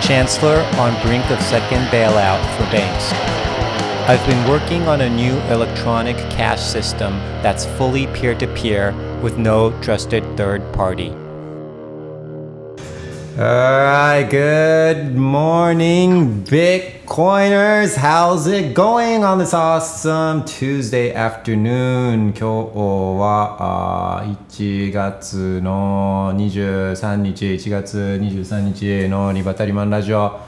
Chancellor on brink of second bailout for banks. I've been working on a new electronic cash system that's fully peer to peer with no trusted third party. All right, good morning, Bitcoiners. How's it going on this awesome Tuesday afternoon? 今日はあ1月の23日、1月23日のリバタリマンラジオ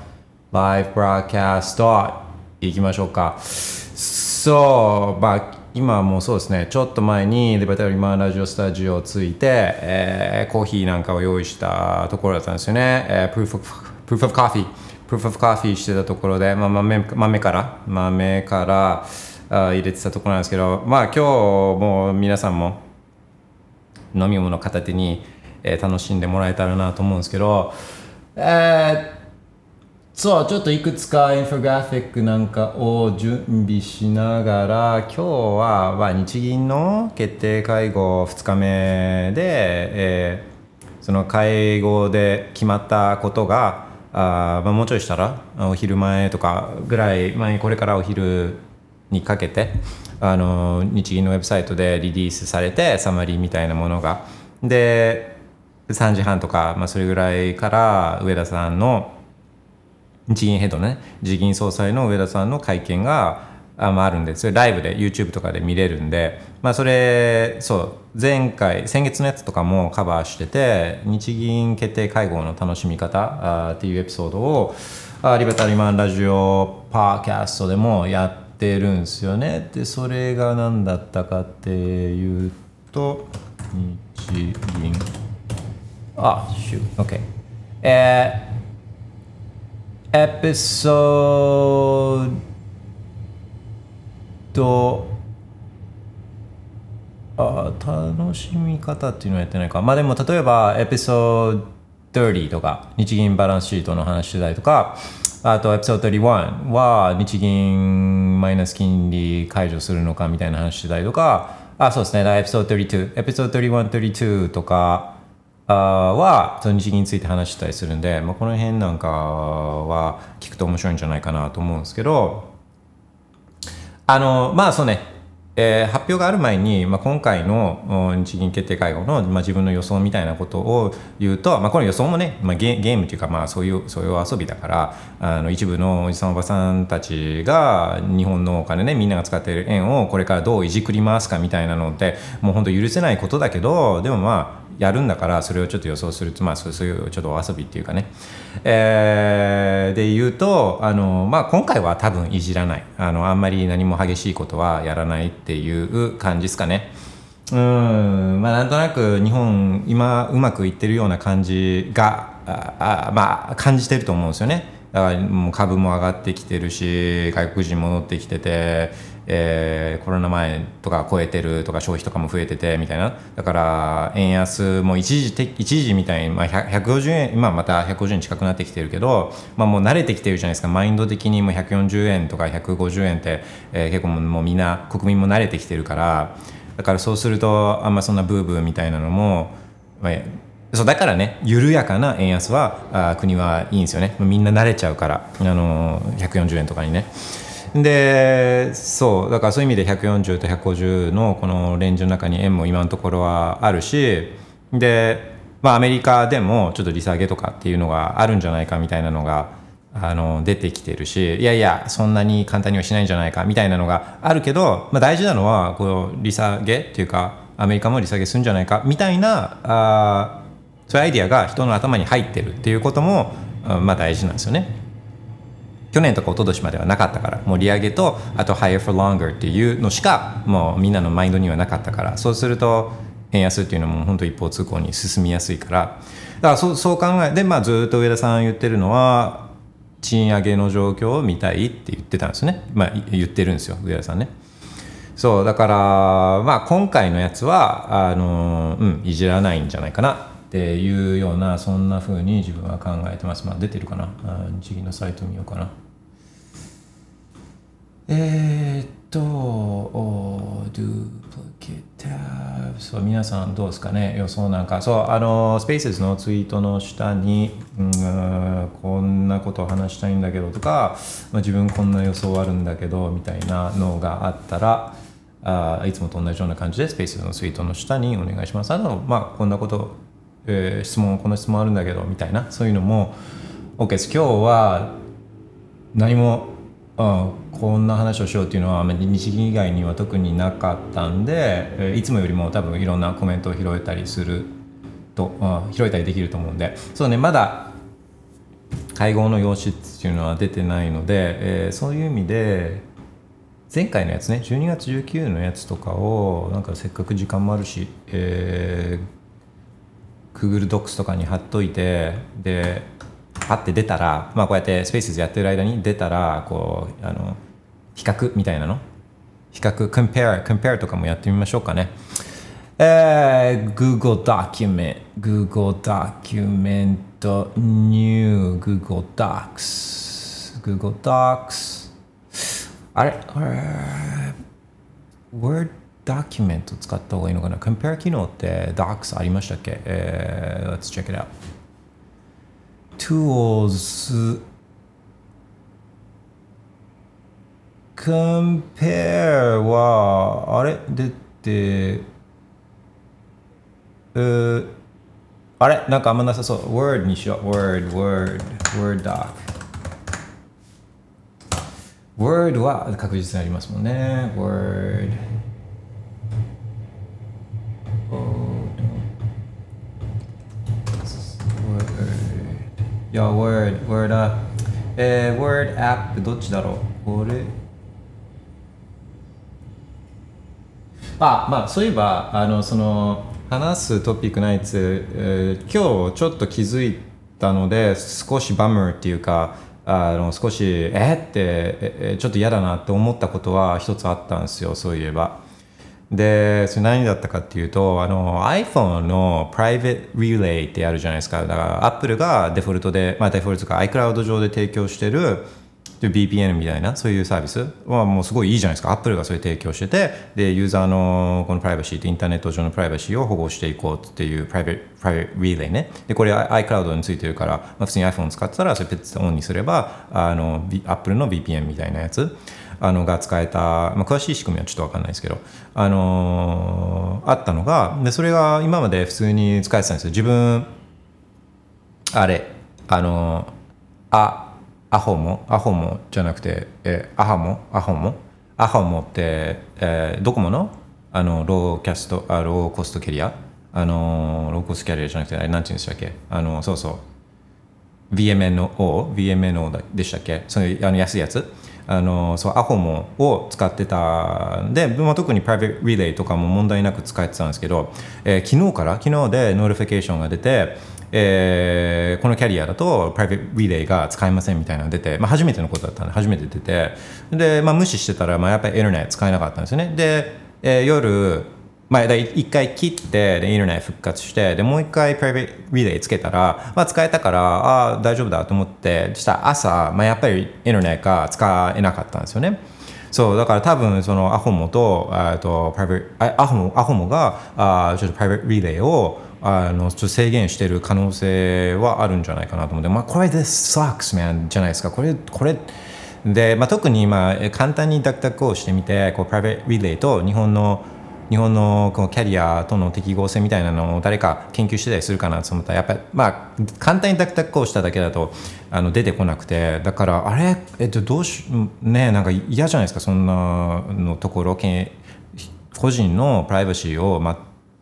ライブブラーキャストいきましょうか。そう、まあ今もそうですね、ちょっと前にリバタリマンラジオスタジオをついて、えーコーヒーなんかを用意したところだったんですよね。えー、proof, of, proof of Coffee。Proof of Coffee してたところで、まあ、豆豆から、豆からあ入れてたところなんですけど、まあ今日も皆さんも飲み物片手に、えー楽しんでもらえたらなと思うんですけど、えーそうちょっといくつかインフォグラフィックなんかを準備しながら今日は、まあ、日銀の決定会合2日目で、えーその会合で決まったことがあ、まあ、もうちょいしたらお昼前とかぐらい前にこれからお昼にかけてあの日銀のウェブサイトでリリースされてサマリーみたいなものが。で3時半とか、まあ、それぐらいから上田さんの日銀ヘッドね日銀総裁の上田さんの会見があ,、まあ、るんでそれライブで YouTube とかで見れるんで、まあ、それそう前回先月のやつとかもカバーしてて日銀決定会合の楽しみ方あっていうエピソードをあリベタリマンラジオパーキャストでもやってるんですよね。でそれが何だったかっていうと日銀。あ、shoot, OK えーエピソードとあ楽しみ方っていうのはやってないか。まあでも例えばエピソード30とか日銀バランスシートの話してたりとかあとエピソード31は日銀マイナス金利解除するのかみたいな話してたりとかあそうですね。エピソード32エピソード31、32とかはその日銀について話したりするんで、まあ、この辺なんかは聞くと面白いんじゃないかなと思うんですけどあのまあそうね、えー発表がある前に、まあ、今回の日銀決定会合の、まあ、自分の予想みたいなことを言うと、まあ、この予想もね、まあ、ゲゲームというか、まあ、そういうそういう遊びだからあの一部のおじさんおばさんたちが日本のお金ねみんなが使っている円をこれからどういじくり回すかみたいなのってもう本当許せないことだけどでもまあやるんだからそれをちょっと予想するまあそういうちょっとお遊びっていうかね、えーで言うとあの、まあ、今回は多分いじらないあのあんまり何も激しいことはやらないっていう感じですかね。うんまあなんとなく日本今うまくいってるような感じがああまあ感じてると思うんですよね。だからもう株も上がってきてるし外国人戻ってきてて、えーコロナ前とか超えてるとか消費とかも増えててみたいな。だから円安も一時一時みたいに、まあ、150円今また150円近くなってきてるけど、まあ、もう慣れてきてるじゃないですか。マインド的にもう140円とか150円って、えー結構もうみんな国民も慣れてきてるから。だからそうするとあんまそんなブーブーみたいなのも、まあそうだからね緩やかな円安はあ国はいいんですよね。みんな慣れちゃうから、あの140円とかにね。でそうだからそういう意味で140と150のこのレンジの中に円も今のところはあるしで、まあ、アメリカでもちょっと利下げとかっていうのがあるんじゃないかみたいなのがあの出てきてるしいやいやそんなに簡単にはしないんじゃないかみたいなのがあるけど、まあ、大事なのはこの利下げっていうかアメリカも利下げするんじゃないかみたいなあそういうアイディアが人の頭に入ってるっていうことも、まあ、大事なんですよね。去年とか一昨年まではなかったからもう利上げとあと higher for longer っていうのしかもうみんなのマインドにはなかったからそうすると円安っていうのも本当一方通行に進みやすいから。だからそうそう考えで、まあ、ずっと上田さん言ってるのは賃上げの状況を見たいって言ってたんですね、まあ、言ってるんですよ上田さんね。そうだからまあ今回のやつはあの、うん、いじらないんじゃないかな。っていうようなそんな風に自分は考えてます。まあ出てるかな？日銀のサイト見ようかな。えー、っと、duplicate tab そう皆さんどうですかね？予想なんか。そうあのスペースのツイートの下に、うん、こんなことを話したいんだけどとか、まあ、自分こんな予想あるんだけどみたいなのがあったらあいつもと同じような感じでスペースのツイートの下にお願いします。あのまあこんなこと、え、質問この質問あるんだけどみたいなそういうのも OK です。今日は何もあこんな話をしようっていうのは日銀以外には特になかったんでいつもよりも多分いろんなコメントを拾えたりすると拾えたりできると思うんで。そうねまだ会合の用紙っていうのは出てないので、え、そういう意味で前回のやつね12月19のやつとかをなんかせっかく時間もあるし、えー、Google Docs とかに貼っといてでパッて出たら、まあ、こうやってスペースでやってる間に出たらこうあの比較みたいなの比較 compare compare とかもやってみましょうかねえー、Google Document Google Document New Google Docs Google Docs あれあれ Word ドキュメント使った方がいいのかな ?Compare 機能って Docs ありましたっけ、えー、Let's check it out tools compare はあれ出てうあれなんかあんまなさそう word にしよう word word word doc word は確実にありますもんね word y や、Word、Word だ。えー、Word App どっちだろう？これ。あ、まあ、そういえば、あの、その、話すトピックナイツ、えー、今日ちょっと気づいたので、少しバムっていうか、あの少しえってえちょっと嫌だなって思ったことは一つあったんですよそういえばで、それ何だったかっていうと、あの iPhone の Private Relay ってあるじゃないですか。だから Apple がデフォルトで、まあデフォルトか iCloud 上で提供してる BPN みたいなそういうサービスはもうすごいいいじゃないですか。Apple がそれ提供してて、で、ユーザーのこのプライバシーってインターネット上のプライバシーを保護していこうっていう Private, Private Relay ね。で、これ iCloud についてるから、まあ、普通に iPhone 使ってたらそれペッツオンにすれば、あの、Apple の VPN みたいなやつ。あのが使えた、まあ、詳しい仕組みはちょっと分かんないですけど、あのー、あったのがでそれが今まで普通に使えてたんですよ。自分あれあのー、あアホモアホモじゃなくて、えアハモアホモアホモって、えー、ドコモのあのローキャストあローコストキャリアあのローコストキャリアじゃなくてあれなんて言うんでしたっけ？あのそうそう。VMNO VMNO でしたっけ？そういうあの安いやつ。あのそうアホもを使ってたんで、まあ、特にプライベートリレーとかも問題なく使えてたんですけど、えー、昨日から昨日で notification が出てえー、このキャリアだと Private Relay が使えませんみたいなの出て、まあ、初めてのことだったんで初めて出てで、まあ、無視してたら、まあ、やっぱりインターネット使えなかったんですよね。で、えー、夜まあ、一回切ってでインターネット復活してでもう一回 Private Relay つけたら、まあ、使えたからああ大丈夫だと思ってした朝、まあ、やっぱりインターネットが使えなかったんですよね。そうだから多分その ahamo ととプライベートアホモアホモがあちょっとプライベートリレーをあのちょっと制限している可能性はあるんじゃないかなと思って、まあ、これで sucks man じゃないですかこれこれで、まあ、特に今簡単にダクダクをしてみてこうプライベートリレーと日本の日本のこのキャリアとの適合性みたいなのを誰か研究してたりするかなと思ったらやっぱりまあ簡単にダクダクをしただけだとあの出てこなくて。だからあれえっとどうしねなんか嫌じゃないですかそんなのところ個人のプライバシーを、まあ、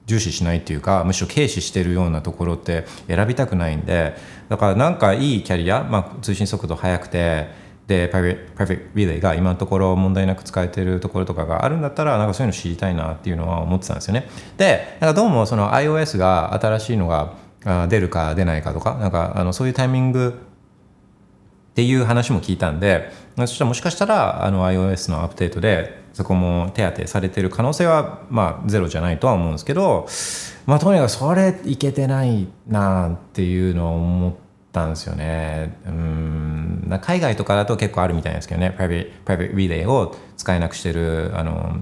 重視しないっていうかむしろ軽視してるようなところって選びたくないんで。だからなんかいいキャリア、まあ、通信速度速くてでプライベートリレーが今のところ問題なく使えてるところとかがあるんだったらなんかそういうの知りたいなっていうのは思ってたんですよね。でなんかどうもその iOS が新しいのが出るか出ないかとかなんかあのそういうタイミングっていう話も聞いたんでそしたらもしかしたらあの iOS のアップデートでそこも手当てされてる可能性はまあゼロじゃないとは思うんですけどまあとにかくそれいけてないなっていうのを思ってたんですよね。うん。海外とかだと結構あるみたいですけどね。プライベートリレーを使えなくしてるあの、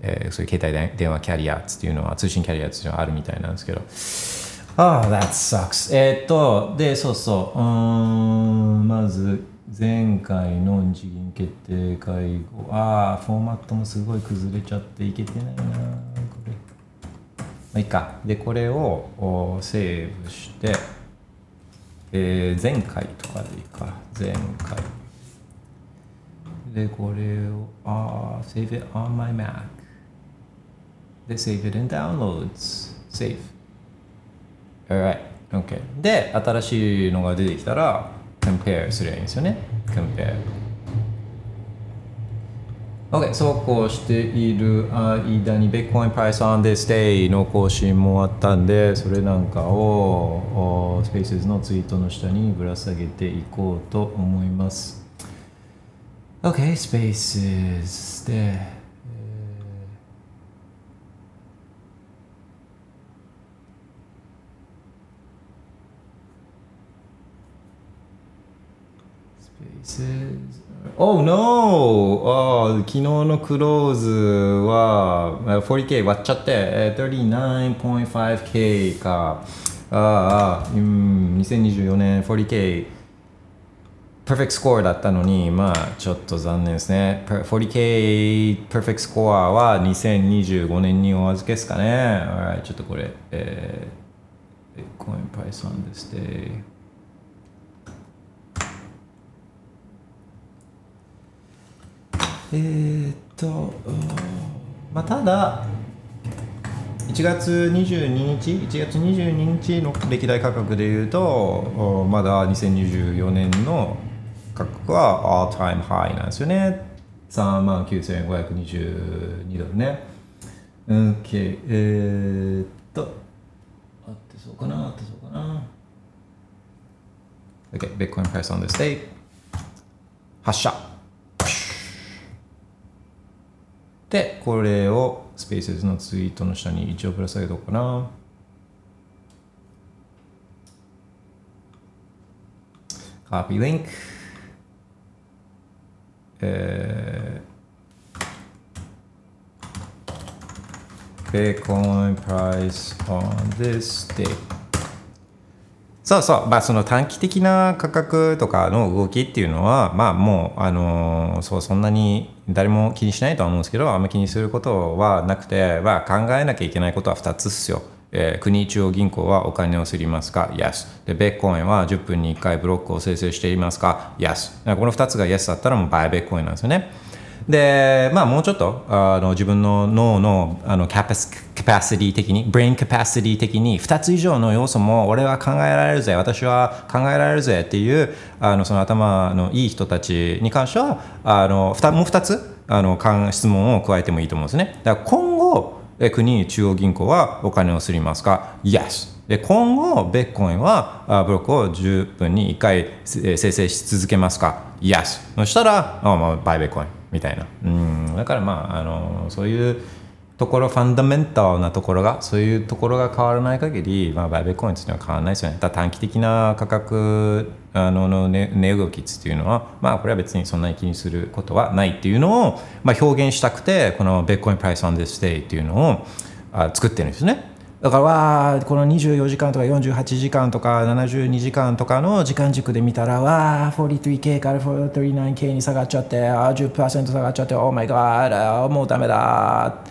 えー、そういう携帯電話キャリアっていうのは通信キャリアっていうのはあるみたいなんですけど。ああ、that sucks. えー、っと、で、そうそう、うん、まず、前回の日銀決定会合、ああ、フォーマットもすごい崩れちゃっていけてないな、これ。まあいいか。で、これをセーブして、えー、前回とかでいいか、前回。で、これを、ああ、save it on my Mac。で、save it in downloads。save。Alright. OK。で、新しいのが出てきたら、compare すればいいんですよね。compare。OK、そうこうしている間に Bitcoin Price on this day の更新もあったんで、それなんかを Spaces のツイートの下にぶら下げていこうと思います。OK、Spaces で。Oh no! 昨日のクローズは 40K 割っちゃって 39.5K か。ああ、うん、2024年 40K パーフェクトスコアだったのに、まあちょっと残念ですね。40K パーフェクトスコアは2025年にお預けですかね。Alright, ちょっとこれ、えー、Bitcoin price on this day. えー、っと、まあ、ただ、1月22日、1月22日の歴代価格でいうと、まだ2024年の価格は all time high なんですよね。3万9522ドルね。OK。えー、っと、あってそうかな、あってそうかな。OK、Bitcoin price on this day。発射。でこれをスペースのツイートの下に一応プラス上げとこうかな。カピーリンクえー、Bitcoin price on this day そうそう、まあ、その短期的な価格とかの動きっていうのは、まあ、もう、あのー、そうそんなに誰も気にしないとは思うんですけどあんまり気にすることはなくて、まあ、考えなきゃいけないことは2つっすよ。えー、国中央銀行はお金をすりますか ?Yes。で、ベッコインは10分に1回ブロックを生成していますか ?Yes。この2つが Yes だったらもうバイベッコインなんですよね。で、まあ、もうちょっとあの自分の脳のあのキャパスキャパシティ的に、 brain capacity 的に2つ以上の要素も俺は考えられるぜ、私は考えられるぜっていうあのその頭のいい人たちに関してはあのもう2つあの質問を加えてもいいと思うんですね。だから今後国中央銀行はお金をすりますか ?Yes。で今後、ベッコインはブロックを10分に1回生成し続けますか ?Yes。そしたら、あまあ、 buy Bitcoin。みたいなうんだからまああのそういうところファンダメンタルなところがそういうところが変わらない限り、まあ、バイベコインっていうのは変わらないですよね。だ短期的な価格あのの値、ね、動きっていうのは、まあ、これは別にそんなに気にすることはないっていうのを、まあ、表現したくてこのベッコインプライスオンデステイっていうのをあ作ってるんですね。だからわこの24時間とか48時間とか72時間とかの時間軸で見たらわあ 43K から 39K に下がっちゃってあ10%下がっちゃって Oh my god もうダメだ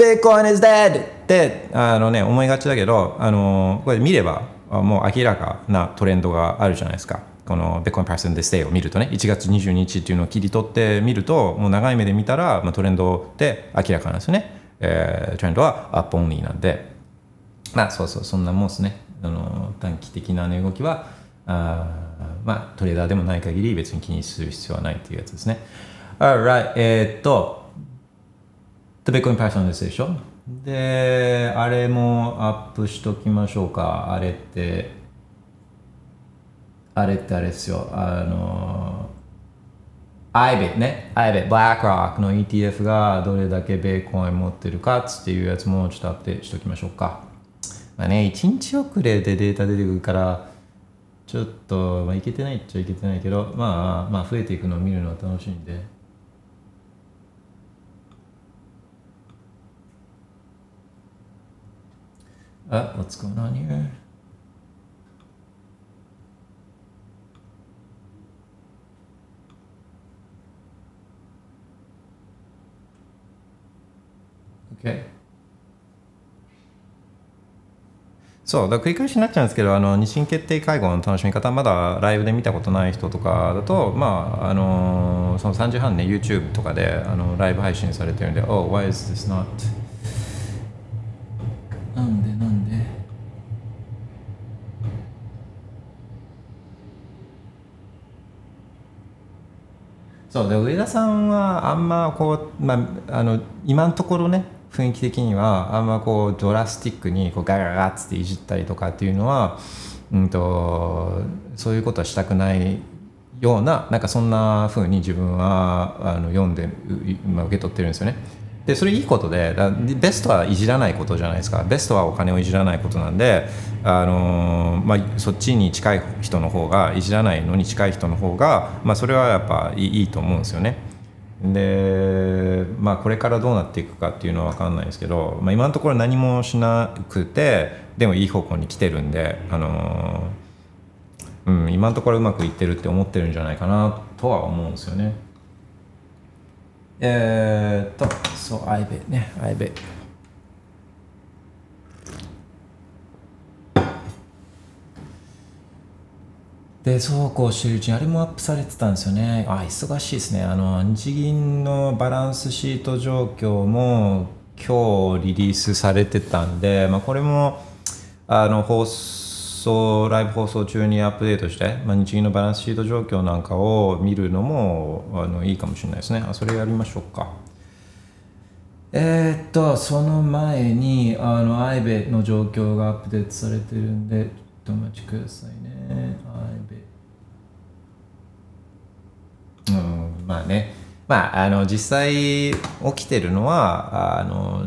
Bitcoin is dead! ってあの、ね、思いがちだけどあのこれ見ればもう明らかなトレンドがあるじゃないですか。この Bitcoin Person Day Stay を見るとね。1月22日っていうのを切り取ってみるともう長い目で見たら、まあ、トレンドって明らかなんですね、えー、トレンドは up only なんで。まあそうそうそんなもんですね。あの短期的な値動きはあまあトレーダーでもない限り別に気にする必要はないっていうやつですね。Alright えー、っと The Bitcoin Python ですでしょであれもアップしときましょうか。あれって。あれってあれですよ、あの、IBIT ね、IBIT、BlackRock の ETF がどれだけベーコン持ってるかっていうやつもちょっとアップしておきましょうか。まあね、1日遅れでデータ出てくるから、ちょっと、まあ、いけてないっちゃいけてないけど、まあ、まあ、増えていくのを見るのは楽しいんで。あ、what's going on here? Okay. そうだ繰り返しになっちゃうんですけどあの日清決定会合の楽しみ方まだライブで見たことない人とかだとまああのその3時半ね YouTube とかであのライブ配信されてるんで Oh why is this not? なんでなんでそうで上田さんはあんまこう、まあ、あの今のところね雰囲気的にはあんまこうドラスティックにこうガガガッつっていじったりとかっていうのは、うんと、そういうことはしたくないようななんかそんなふうに自分はあの読んで、まあ、受け取ってるんですよね。でそれいいことでベストはいじらないことじゃないですかベストはお金をいじらないことなんで、あのまあ、そっちに近い人の方がいじらないのに近い人の方が、まあ、それはやっぱいいと思うんですよね。でまあこれからどうなっていくかっていうのは分かんないですけど、まあ、今のところ何もしなくてでもいい方向に来てるんで、あのうん、今のところうまくいってるって思ってるんじゃないかなとは思うんですよね。えー、っとそうアイベねアイベでそうこうしてるうちにあれもアップされてたんですよね。あ忙しいですね。あの日銀のバランスシート状況も今日リリースされてたんで、まあ、これもあの放送ライブ放送中にアップデートして、まあ、日銀のバランスシート状況なんかを見るのもあのいいかもしれないですね。あそれやりましょうか。えー、っとその前にあのアイベの状況がアップデートされてるんでちょっとお待ちくださいね。うん、まあね、まあ、あの実際起きてるのはあの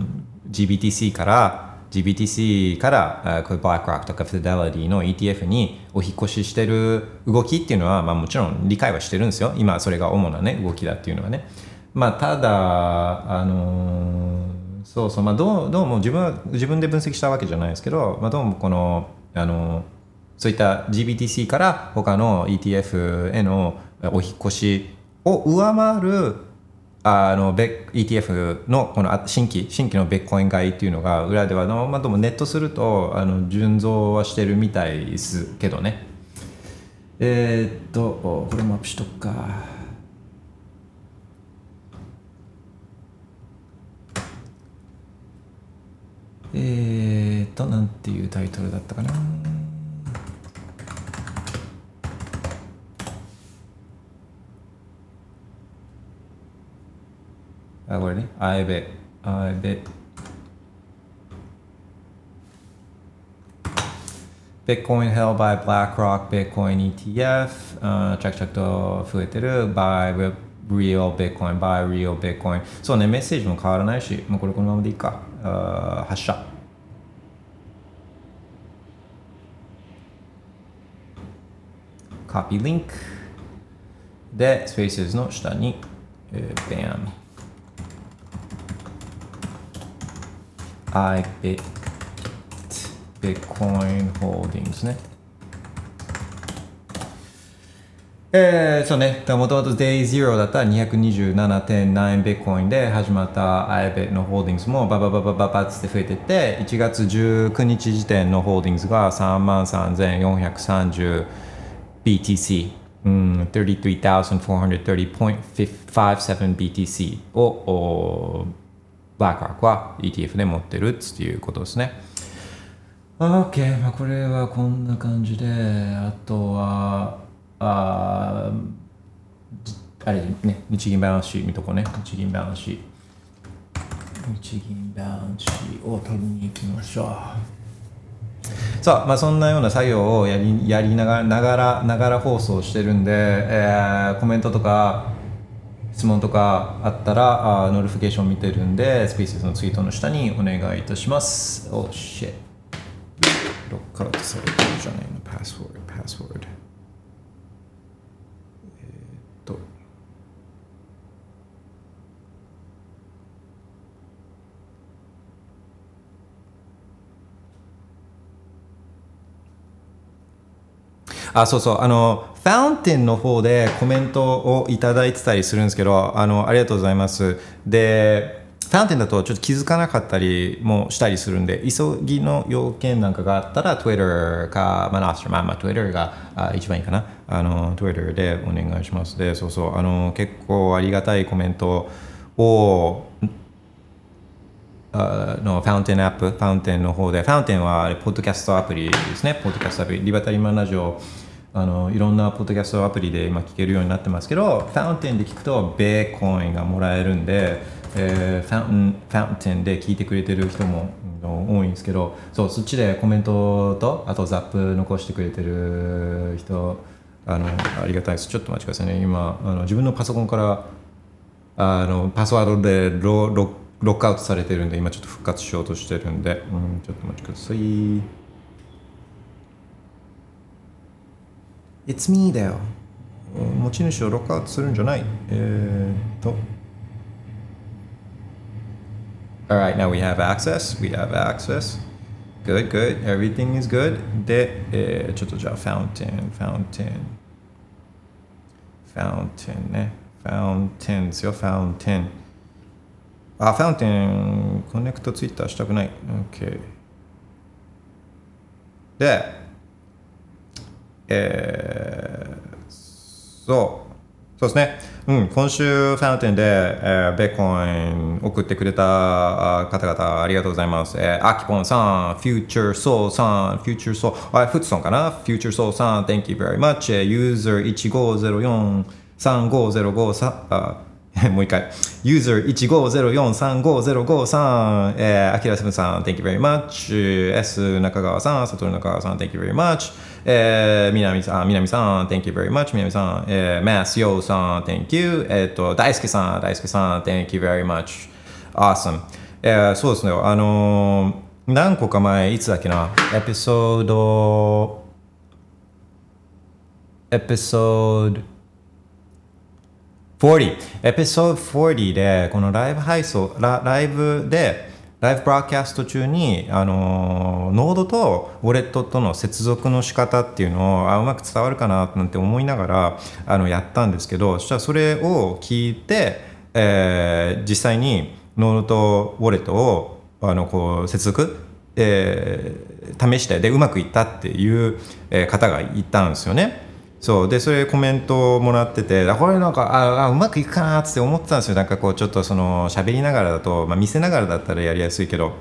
GBTC から GBTC からこれ BlackRock とか Fidelity の ETF にお引越ししてる動きっていうのは、まあ、もちろん理解はしてるんですよ。今それが主なね動きだっていうのはね。まあただあのそうそうまあどうどうも自分自分で分析したわけじゃないですけど、まあ、どうもこのあのそういった GBTC から他の ETF へのお引越しを上回るあの ETF のこの新規新規のベッコイン買いっていうのが裏ではの、まあ、でもネットするとあの純増はしてるみたいですけどね。えー、っとこれもアップしとくか。えー、っとなんていうタイトルだったかな。あ、これね。I bet. I bet. Bitcoin held by BlackRock Bitcoin ETF、uh, 着々と増えてる by Real Bitcoin by Real Bitcoin そうねメッセージも変わらないしもうこれこのままでいいか、uh, 発射コピーリンクで Spaces の下に、えー、iBit Bitcoin Holdings ね。えー、そうね、もともと Day Zero だった227.9ビッコインで始まった iBit のホールディングスもババババババって増えていって1月19日時点のホールディングスが33,430 BTC、うん、33,430.57 BTC をバーカーは ETF で持ってるっていうことですね。OK、まあ、これはこんな感じで、あとは、ああれね、日銀バランスシー見とこうね、日銀バランスシー。日銀バランスシーを取りに行きましょう。そう、まあ、そんなような作業をやりやりながらながらながら放送してるんで、えーコメントとか質問とかあったらあ notification 見てるんで Spaces のツイートの下にお願いいたします。おっしェロックアウトされてるじゃないの？パスワードパスワードえーっと。あそうそう。あのファウンテンの方でコメントをいただいてたりするんですけどあのありがとうございます。でファウンテンだとちょっと気づかなかったりもしたりするんで急ぎの要件なんかがあったら Twitter かまあナスまあまあ Twitter があ一番いいかな。あの Twitter でお願いします。でそうそう。あの結構ありがたいコメントをあのファウンテンアップ、ファウンテンの方で、ファウンテンはポッドキャストアプリですね、ポッドキャストアプリ、リバタリーマンラジオ、あのいろんなポッドキャストアプリで今聞けるようになってますけど、ファウンテンで聞くと、ベーコインがもらえるんで、えーファウンファウンテンで聞いてくれてる人も多いんですけど、そうそっちでコメントと、あとザップ残してくれてる人、あのありがたいです。ちょっとお待ちくださいね。今、あの自分のパソコンからあのパスワードでロロロックアウトされてるんで今ちょっと復活しようとしてるんで、うん、ちょっとお待ちくださいIt's me だようん持ち主をロックアウトするんじゃないえー、っと Alright, now we have access. We have access. Good, good. Everything is good. で、えーちょっとじゃあ、fountain, fountain. Fountain ね。Fountain ですよ、Fountain。あ、Fountain、コネクトツイッターしたくない。OK。で、 えー、そう。そうですね。うん、今週、ファウンテンで、えーベーコイン送ってくれたあ方々、ありがとうございます。えー、アキポンさん、フューチャーソーさん、フューチャーソー、あ、フッツソンかな？フューチャーソーさん、Thank you very much。えユーザー1504、3505さ、あ、もう一回。ユーザー15043505さん、えー、アキラセブンさん、Thank you very much。S 中川さん、サトル中川さん、Thank you very much。えー、南さん、南さん、Thank you very much。南さん、えー、マスヨウさん、Thank you。えっ、と、大輔さん、大輔さん、Thank you very much。Awesome。えー、そうですね、あのー何個か前、いつだっけな、エピソード、エピソード、40エピソード40でこのライブ配送ラライブでライブブラーキャスト中にあのノードとウォレットとの接続の仕方っていうのをあうまく伝わるかななんて思いながらあのやったんですけどそしたらそれを聞いて、えー実際にノードとウォレットをあのこう接続えー試してでうまくいったっていう方がいたんですよね。そう。でそれコメントをもらっててこれなんかああうまくいくかなって思ってたんですよ。なんかこうちょっとその喋りながらだと、まあ、見せながらだったらやりやすいけど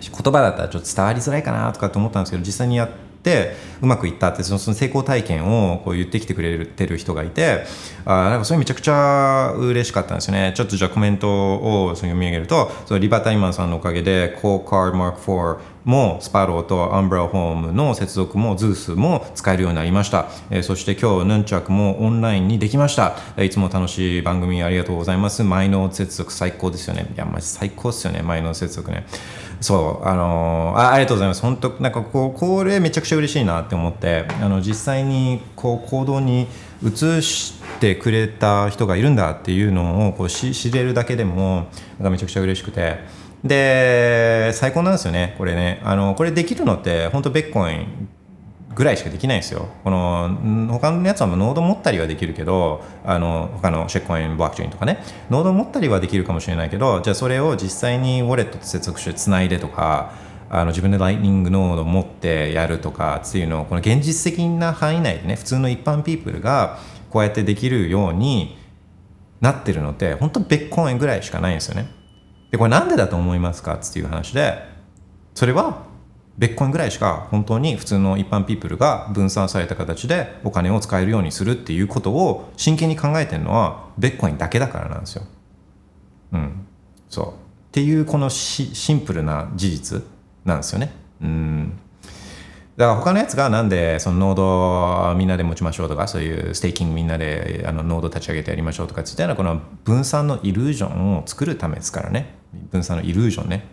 言葉だったらちょっと伝わりづらいかなとかって思ったんですけど実際にやってうまくいったってその成功体験をこう言ってきてくれてる人がいてあなんかそれめちゃくちゃ嬉しかったんですよね。ちょっとじゃあコメントをその読み上げるとそのリバタイマンさんのおかげで Call Card Mark IV もスパローとアンブラホームの接続もズースも使えるようになりました、えーそして今日ヌンチャクもオンラインにできました。いつも楽しい番組ありがとうございます。マイノード接続最高ですよね。いやマジ最高ですよね。マイノード接続ね。そうあのあありがとうございます。本当なんかこうこれめちゃくちゃ嬉しいなって思ってあの実際にこう行動に移してくれた人がいるんだっていうのをこうし知れるだけでもなんかめちゃくちゃ嬉しくて。で最高なんですよねこれね。あのこれできるのって本当ベッコインぐらいしかできないんですよ。この他のやつはもうノード持ったりはできるけど、あの他のシェックコイン、ブロックチェーンとかね、ノード持ったりはできるかもしれないけど、じゃあそれを実際にウォレットと接続してつないでとか、あの自分でライトニングノード持ってやるとかっていうのを、この現実的な範囲内でね、普通の一般ピープルがこうやってできるようになってるのって、本当ベッコインぐらいしかないんですよね。で、これなんでだと思いますかっていう話で、それはベッコインぐらいしか本当に普通の一般ピープルが分散された形でお金を使えるようにするっていうことを真剣に考えてるのはベッコインだけだからなんですよ。うん。そう。っていうこのシシンプルな事実なんですよね。うん。だから他のやつがなんでそのノードみんなで持ちましょうとかそういうステーキングみんなであのノード立ち上げてやりましょうとかっていったらこの分散のイリュージョンを作るためですからね分散のイリュージョンね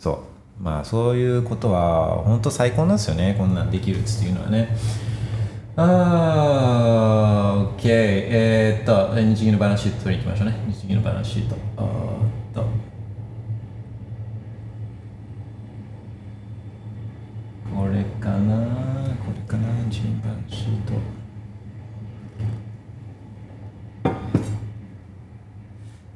そうまあそういうことは本当最高なんですよね。こんなんできるっていうのはね。あー OK えー、っと日銀のバランスシート取りに行きましょうね。日銀のバランスシート。あーっと。これかな。これかな。日銀バランスシート。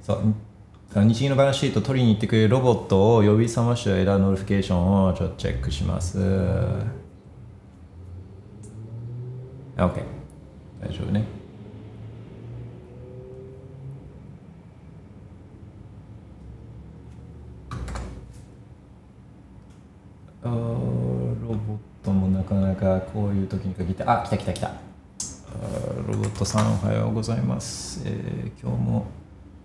そう。日銀のバランスシート取りに行ってくれるロボットを呼び覚ましたエラー notification をちょっとチェックします。OK。大丈夫ね。あロボットもなかなかこういう時に限って、あ、来た来た来た。ロボットさんおはようございます。えー今日も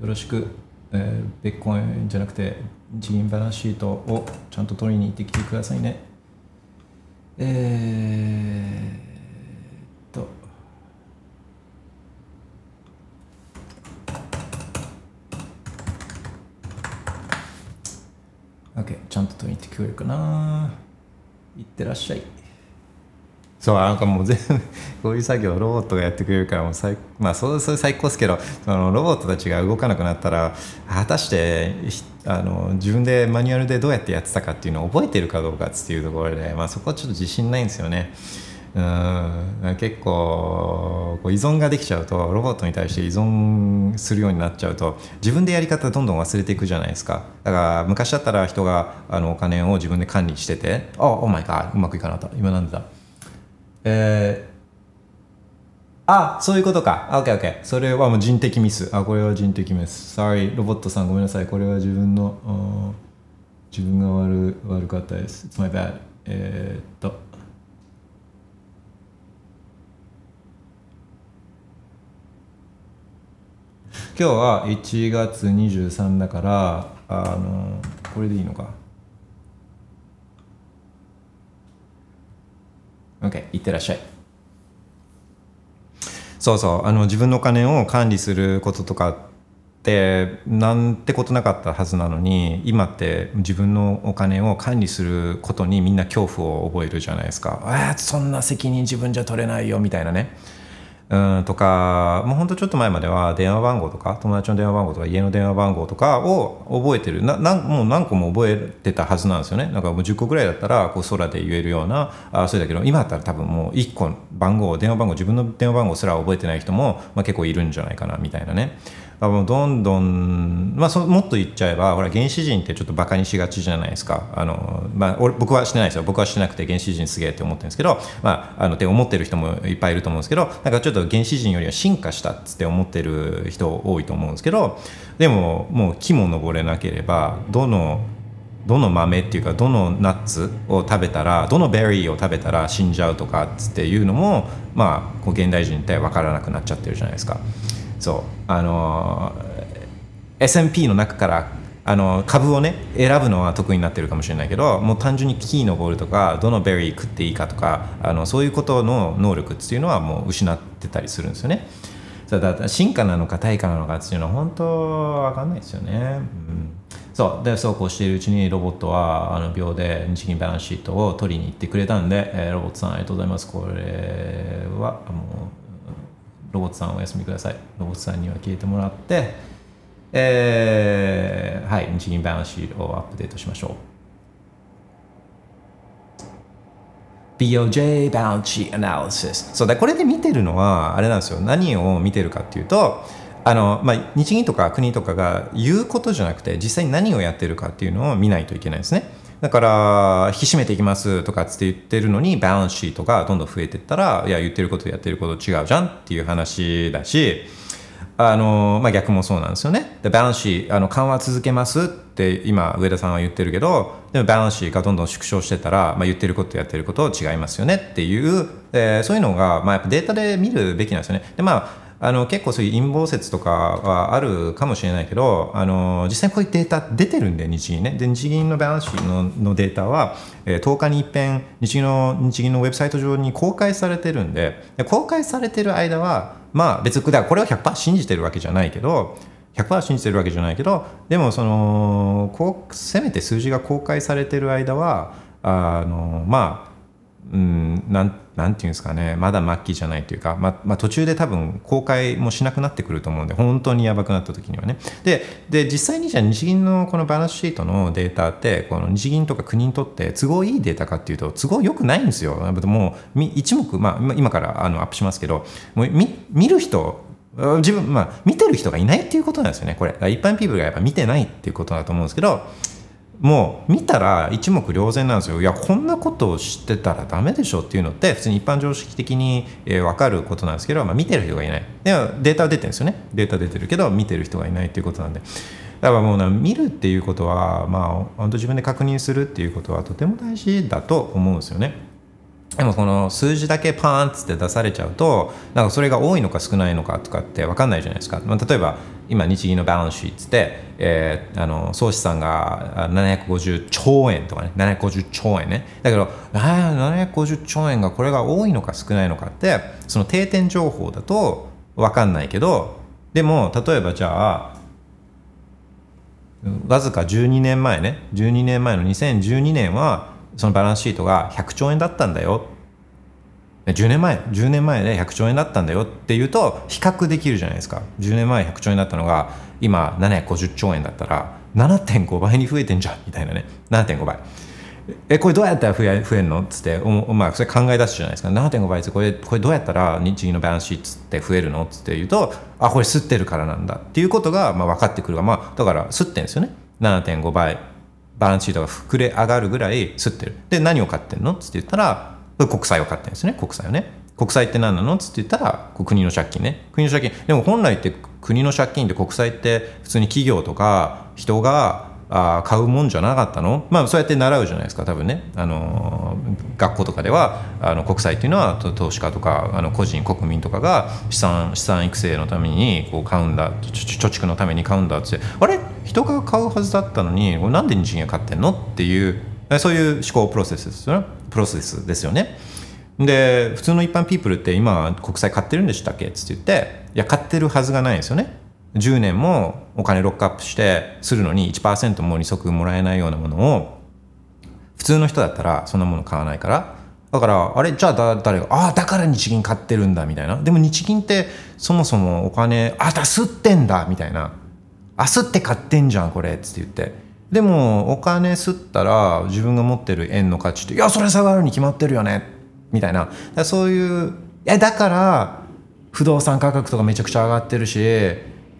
よろしく、えー、ベッコンじゃなくて日銀バランスシートをちゃんと取りに行ってきてくださいね。えー、っと。OK、ちゃんと取りに行ってくれるかな。いってらっしゃい。そうなんかもう全部 こういう作業ロボットがやってくれるからもう最,、まあ、そうそれ最高ですけどそのロボットたちが動かなくなったら果たしてあの自分でマニュアルでどうやってやってたかっていうのを覚えてるかどうかっていうところで、まあ、そこはちょっと自信ないんですよね。うん。結構こう依存ができちゃうとロボットに対して依存するようになっちゃうと自分でやり方どんどん忘れていくじゃないですか。だから昔だったら人があのお金を自分で管理してて「あお前かうまくいかなかった。今なんでだ」えー、あそういうことか。あ OKOK。それはもう人的ミス。あ、これは人的ミス。Sorry、ロボットさんごめんなさい。これは自分の、自分が悪悪かったです。It's my bad. えー、っと。今日は1月23だから、あの、これでいいのか。OK、いってらっしゃい。そうそうあの自分のお金を管理することとかってなんてことなかったはずなのに今って自分のお金を管理することにみんな恐怖を覚えるじゃないですか。あそんな責任自分じゃ取れないよみたいなね。うんとかもうほんとちょっと前までは電話番号とか友達の電話番号とか家の電話番号とかを覚えてる。ななもう何個も覚えてたはずなんですよね。なんかもう10個ぐらいだったらこう空で言えるようなあそれだけど今だったら多分もう1個番号電話番号自分の電話番号すら覚えてない人も、まあ、結構いるんじゃないかなみたいなね。もうどんどん、まあ、そもっと言っちゃえばほら原始人ってちょっとバカにしがちじゃないですかあの、まあ、俺僕はしてないですよ僕はしてなくて原始人すげえって思ってるんですけど、まあ、あのって思ってる人もいっぱいいると思うんですけどなんかちょっと原始人よりは進化したっつって思ってる人多いと思うんですけどでももう木も登れなければどのどの豆っていうかどのナッツを食べたらどのベリーを食べたら死んじゃうとかっていうのもまあこう現代人って分からなくなっちゃってるじゃないですか。そうあの S&P の中からあの株をね選ぶのは得意になってるかもしれないけどもう単純に木に登るとかどのベリー食っていいかとかあのそういうことの能力っていうのはもう失ってたりするんですよね。だから進化なのか対価なのかっていうのは本当分かんないですよね。うんそうでそうこうしているうちにロボットはあの秒で日銀バランスシートを取りに行ってくれたんで、えーロボットさんありがとうございますこれはもうロボットさんお休みください。ロボットさんには消えてもらってえーはい日銀バランスシートをアップデートしましょう。BOJ バランスシートアナリシスそうだこれで見てるのはあれなんですよ。何を見てるかっていうとあの、まあ、日銀とか国とかが言うことじゃなくて実際に何をやってるかっていうのを見ないといけないですね。だから引き締めていきますとかって言ってるのにバランスシートがどんどん増えていったらいや言ってることやってること違うじゃんっていう話だしあのまあ、逆もそうなんですよね。でバランスシーあの緩和続けますって今上田さんは言ってるけどでもバランスシーがどんどん縮小してたら、まあ、言ってることとやってること違いますよねっていう、えーそういうのが、まあ、やっぱデータで見るべきなんですよね。でまああの結構そういう陰謀説とかはあるかもしれないけどあの実際こういうデータ出てるんで日銀ね。で日銀のバランスののデータは、えー10日に一遍日銀の日銀のウェブサイト上に公開されてるんでで公開されてる間はまあ別にだこれを100%信じてるわけじゃないけど100%信じてるわけじゃないけどでもそのこうせめて数字が公開されてる間はあのまあうん、なんなんていうんですかねまだ末期じゃないというか、ままあ、途中で多分公開もしなくなってくると思うんで本当にやばくなった時にはね。でで実際にじゃあ日銀のこのバランスシートのデータってこの日銀とか国にとって都合いいデータかっていうと都合良くないんですよ。もう一目、まあ、今今からあのアップしますけどもう見見る人自分まあ見てる人がいないっていうことなんですよねこれ。一般ピープルがやっぱ見てないっていうことだと思うんですけどもう見たら一目瞭然なんですよ。いやこんなことを知ってたらダメでしょっていうのって普通に一般常識的に、えー、分かることなんですけど、まあ、見てる人がいない。でもデータは出てるんですよね。データ出てるけど見てる人がいないっていうことなんで。だからもうな見るっていうことはまあ本当自分で確認するっていうことはとても大事だと思うんですよね。でもこの数字だけパーンっつって出されちゃうとなんかそれが多いのか少ないのかとかって分かんないじゃないですか、まあ、例えば今日銀のバランスシートで、えー、あの総資産が750兆円とかね750兆円ね。だけど750兆円がこれが多いのか少ないのかってその定点情報だと分かんないけどでも例えばじゃあわずか12年前ね12年前の2012年はそのバランスシートが100兆円だったんだよ。10年前10年前で100兆円だったんだよっていうと比較できるじゃないですか。10年前100兆円だったのが今750兆円だったら7.5倍に増えてんじゃんみたいなね。7.5倍。えこれどうやったら増え増えるのっつってお、まあ、それ考え出すじゃないですか。7.5倍ってこれこれどうやったら日銀のバランスシートって増えるのっつって言うとあこれ吸ってるからなんだっていうことがまあ分かってくるが、まあ、だから吸ってんですよね。7.5倍。バランスシートが膨れ上がるぐらい吸ってる。で何を買ってんのっつって言ったら国債を買ってるんですね国債をね。国債って何なの？って言ったら国の借金ね。国の借金。でも本来って国の借金って国債って普通に企業とか人があ買うもんじゃなかったの？まあそうやって習うじゃないですか多分ね、あの、学校とかではあの国債っていうのは投資家とかあの個人国民とかが資産資産育成のためにこう買うんだ貯蓄のために買うんだって。あれ？人が買うはずだったのになんで日銀が買ってんの？っていうそういう思考プロセスですよねプロセスですよね。で普通の一般ピープルって今国債買ってるんでしたっけ？っつって言っていや買ってるはずがないですよね。10年もお金ロックアップしてするのに1%も利息もらえないようなものを普通の人だったらそんなもの買わないから。だからあれ？じゃあ誰が？ああだから日銀買ってるんだみたいな。でも日銀ってそもそもお金あだ吸ってんだみたいな。あ吸って買ってんじゃんこれ。つって言って。でもお金吸ったら自分が持ってる円の価値っていやそれ下がるに決まってるよね。みたいな。そういういやだから不動産価格とかめちゃくちゃ上がってるし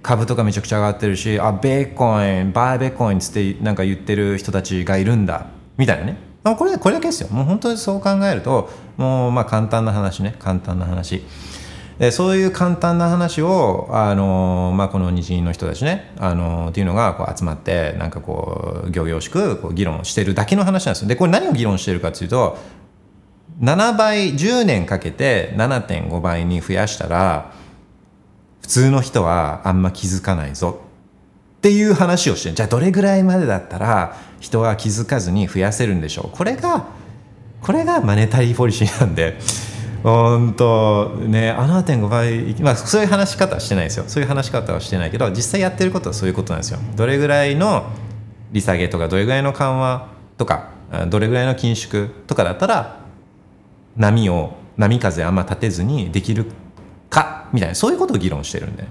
株とかめちゃくちゃ上がってるしあベーコインバイベーコインっつってなんか言ってる人たちがいるんだ。みたいなね。これこれだけですよ。もう本当にそう考えるともうまあ簡単な話ね。簡単な話。でそういう簡単な話をあの、まあ、この日銀の人たちねあのっていうのがこう集まってなんかこう仰々しくこう議論してるだけの話なんですよ。でこれ何を議論してるかっていうと7倍10年かけて7.5倍に増やしたら普通の人はあんま気づかないぞ。っていう話をしてじゃあどれぐらいまでだったら人は気づかずに増やせるんでしょう。これがこれがマネタリーポリシーなんで本当ね7.5倍まあそういう話し方はしてないですよ。そういう話し方はしてないけど実際やってることはそういうことなんですよ。どれぐらいの利下げとかどれぐらいの緩和とかどれぐらいの緊縮とかだったら波を波風あんま立てずにできるかみたいなそういうことを議論してるんで。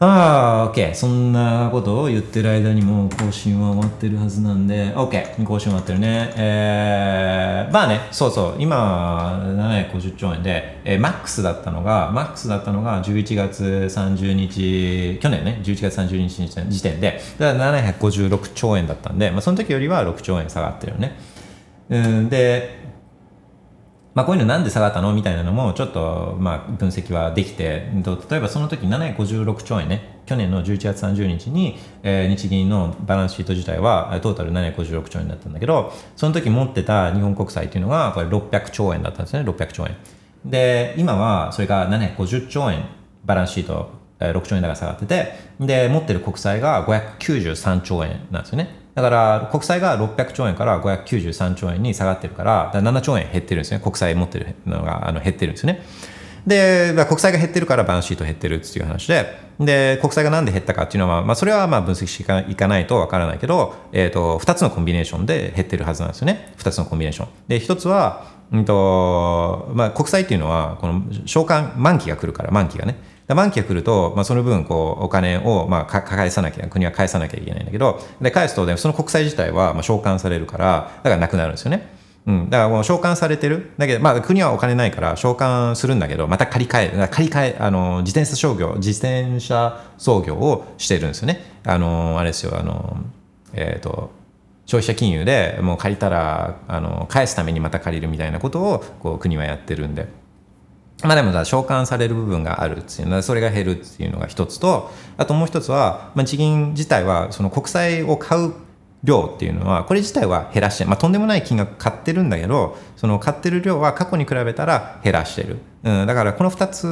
ああ OK そんなことを言ってる間にも更新は終わってるはずなんで OK 更新終わってるね。えー、まあねそうそう。今750兆円で、えー、マックスだったのがマックスだったのが11月30日去年ね11月30日時点でだから756兆円だったんで、まあ、その時よりは6兆円下がってるよね。うんでまあ、こういうのなんで下がったの？みたいなのもちょっとまあ分析はできて例えばその時756兆円ね。去年の11月30日に、え、日銀のバランスシート自体はトータル756兆円だったんだけどその時持ってた日本国債っていうのがこれ600兆円だったんですね。600兆円。で今はそれが750兆円バランスシート6兆円高下がってて、で、持ってる国債が593兆円なんですよね。だから、国債が600兆円から593兆円に下がってるから、だから7兆円減ってるんですね。国債持ってるのがあの減ってるんですよね。で、国債が減ってるからバランスシート減ってるっていう話で、で、国債がなんで減ったかっていうのは、まあ、それはまあ分析していかないとわからないけど、えっ、と、2つのコンビネーションで減ってるはずなんですよね。2つのコンビネーション。で、1つは、うんとまあ、国債っていうのは、この償還、満期が来るから、満期がね。で満期が来ると、まあ、その分こうお金を、まあ、か返さなきゃ国は返さなきゃいけないんだけどで返すと、ね、その国債自体はまあ償還されるからだからなくなるんですよね。うん、だからもう償還されてるだけど、まあ、国はお金ないから償還するんだけどまた借り換え借り換えあの自転車操業自転車操業をしてるんですよね。あのあれですよあの、えー、と消費者金融でもう借りたらあの返すためにまた借りるみたいなことをこう国はやってるんで。まあでもさ、償還される部分があるっていうのは、それが減るっていうのが一つと、あともう一つは、まあ、地銀自体は、その国債を買う量っていうのは、これ自体は減らして、まあとんでもない金額買ってるんだけど、その買ってる量は過去に比べたら減らしてる。うん、だからこの二つ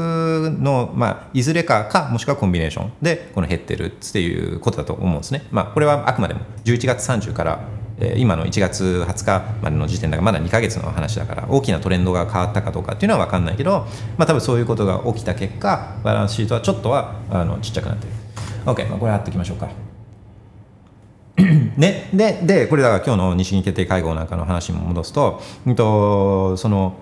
の、まあ、いずれかか、もしくはコンビネーションで、この減ってるっていうことだと思うんですね。まあこれはあくまでも11月30から今の1月20日までの時点だからまだ2ヶ月の話だから大きなトレンドが変わったかどうかっていうのは分かんないけど、まあ、多分そういうことが起きた結果バランスシートはちょっとはあのちっちゃくなってる。OK、まあ、これ貼っておきましょうか。ね、ででこれだから今日の日銀決定会合なんかの話にも戻すと,、うん、とその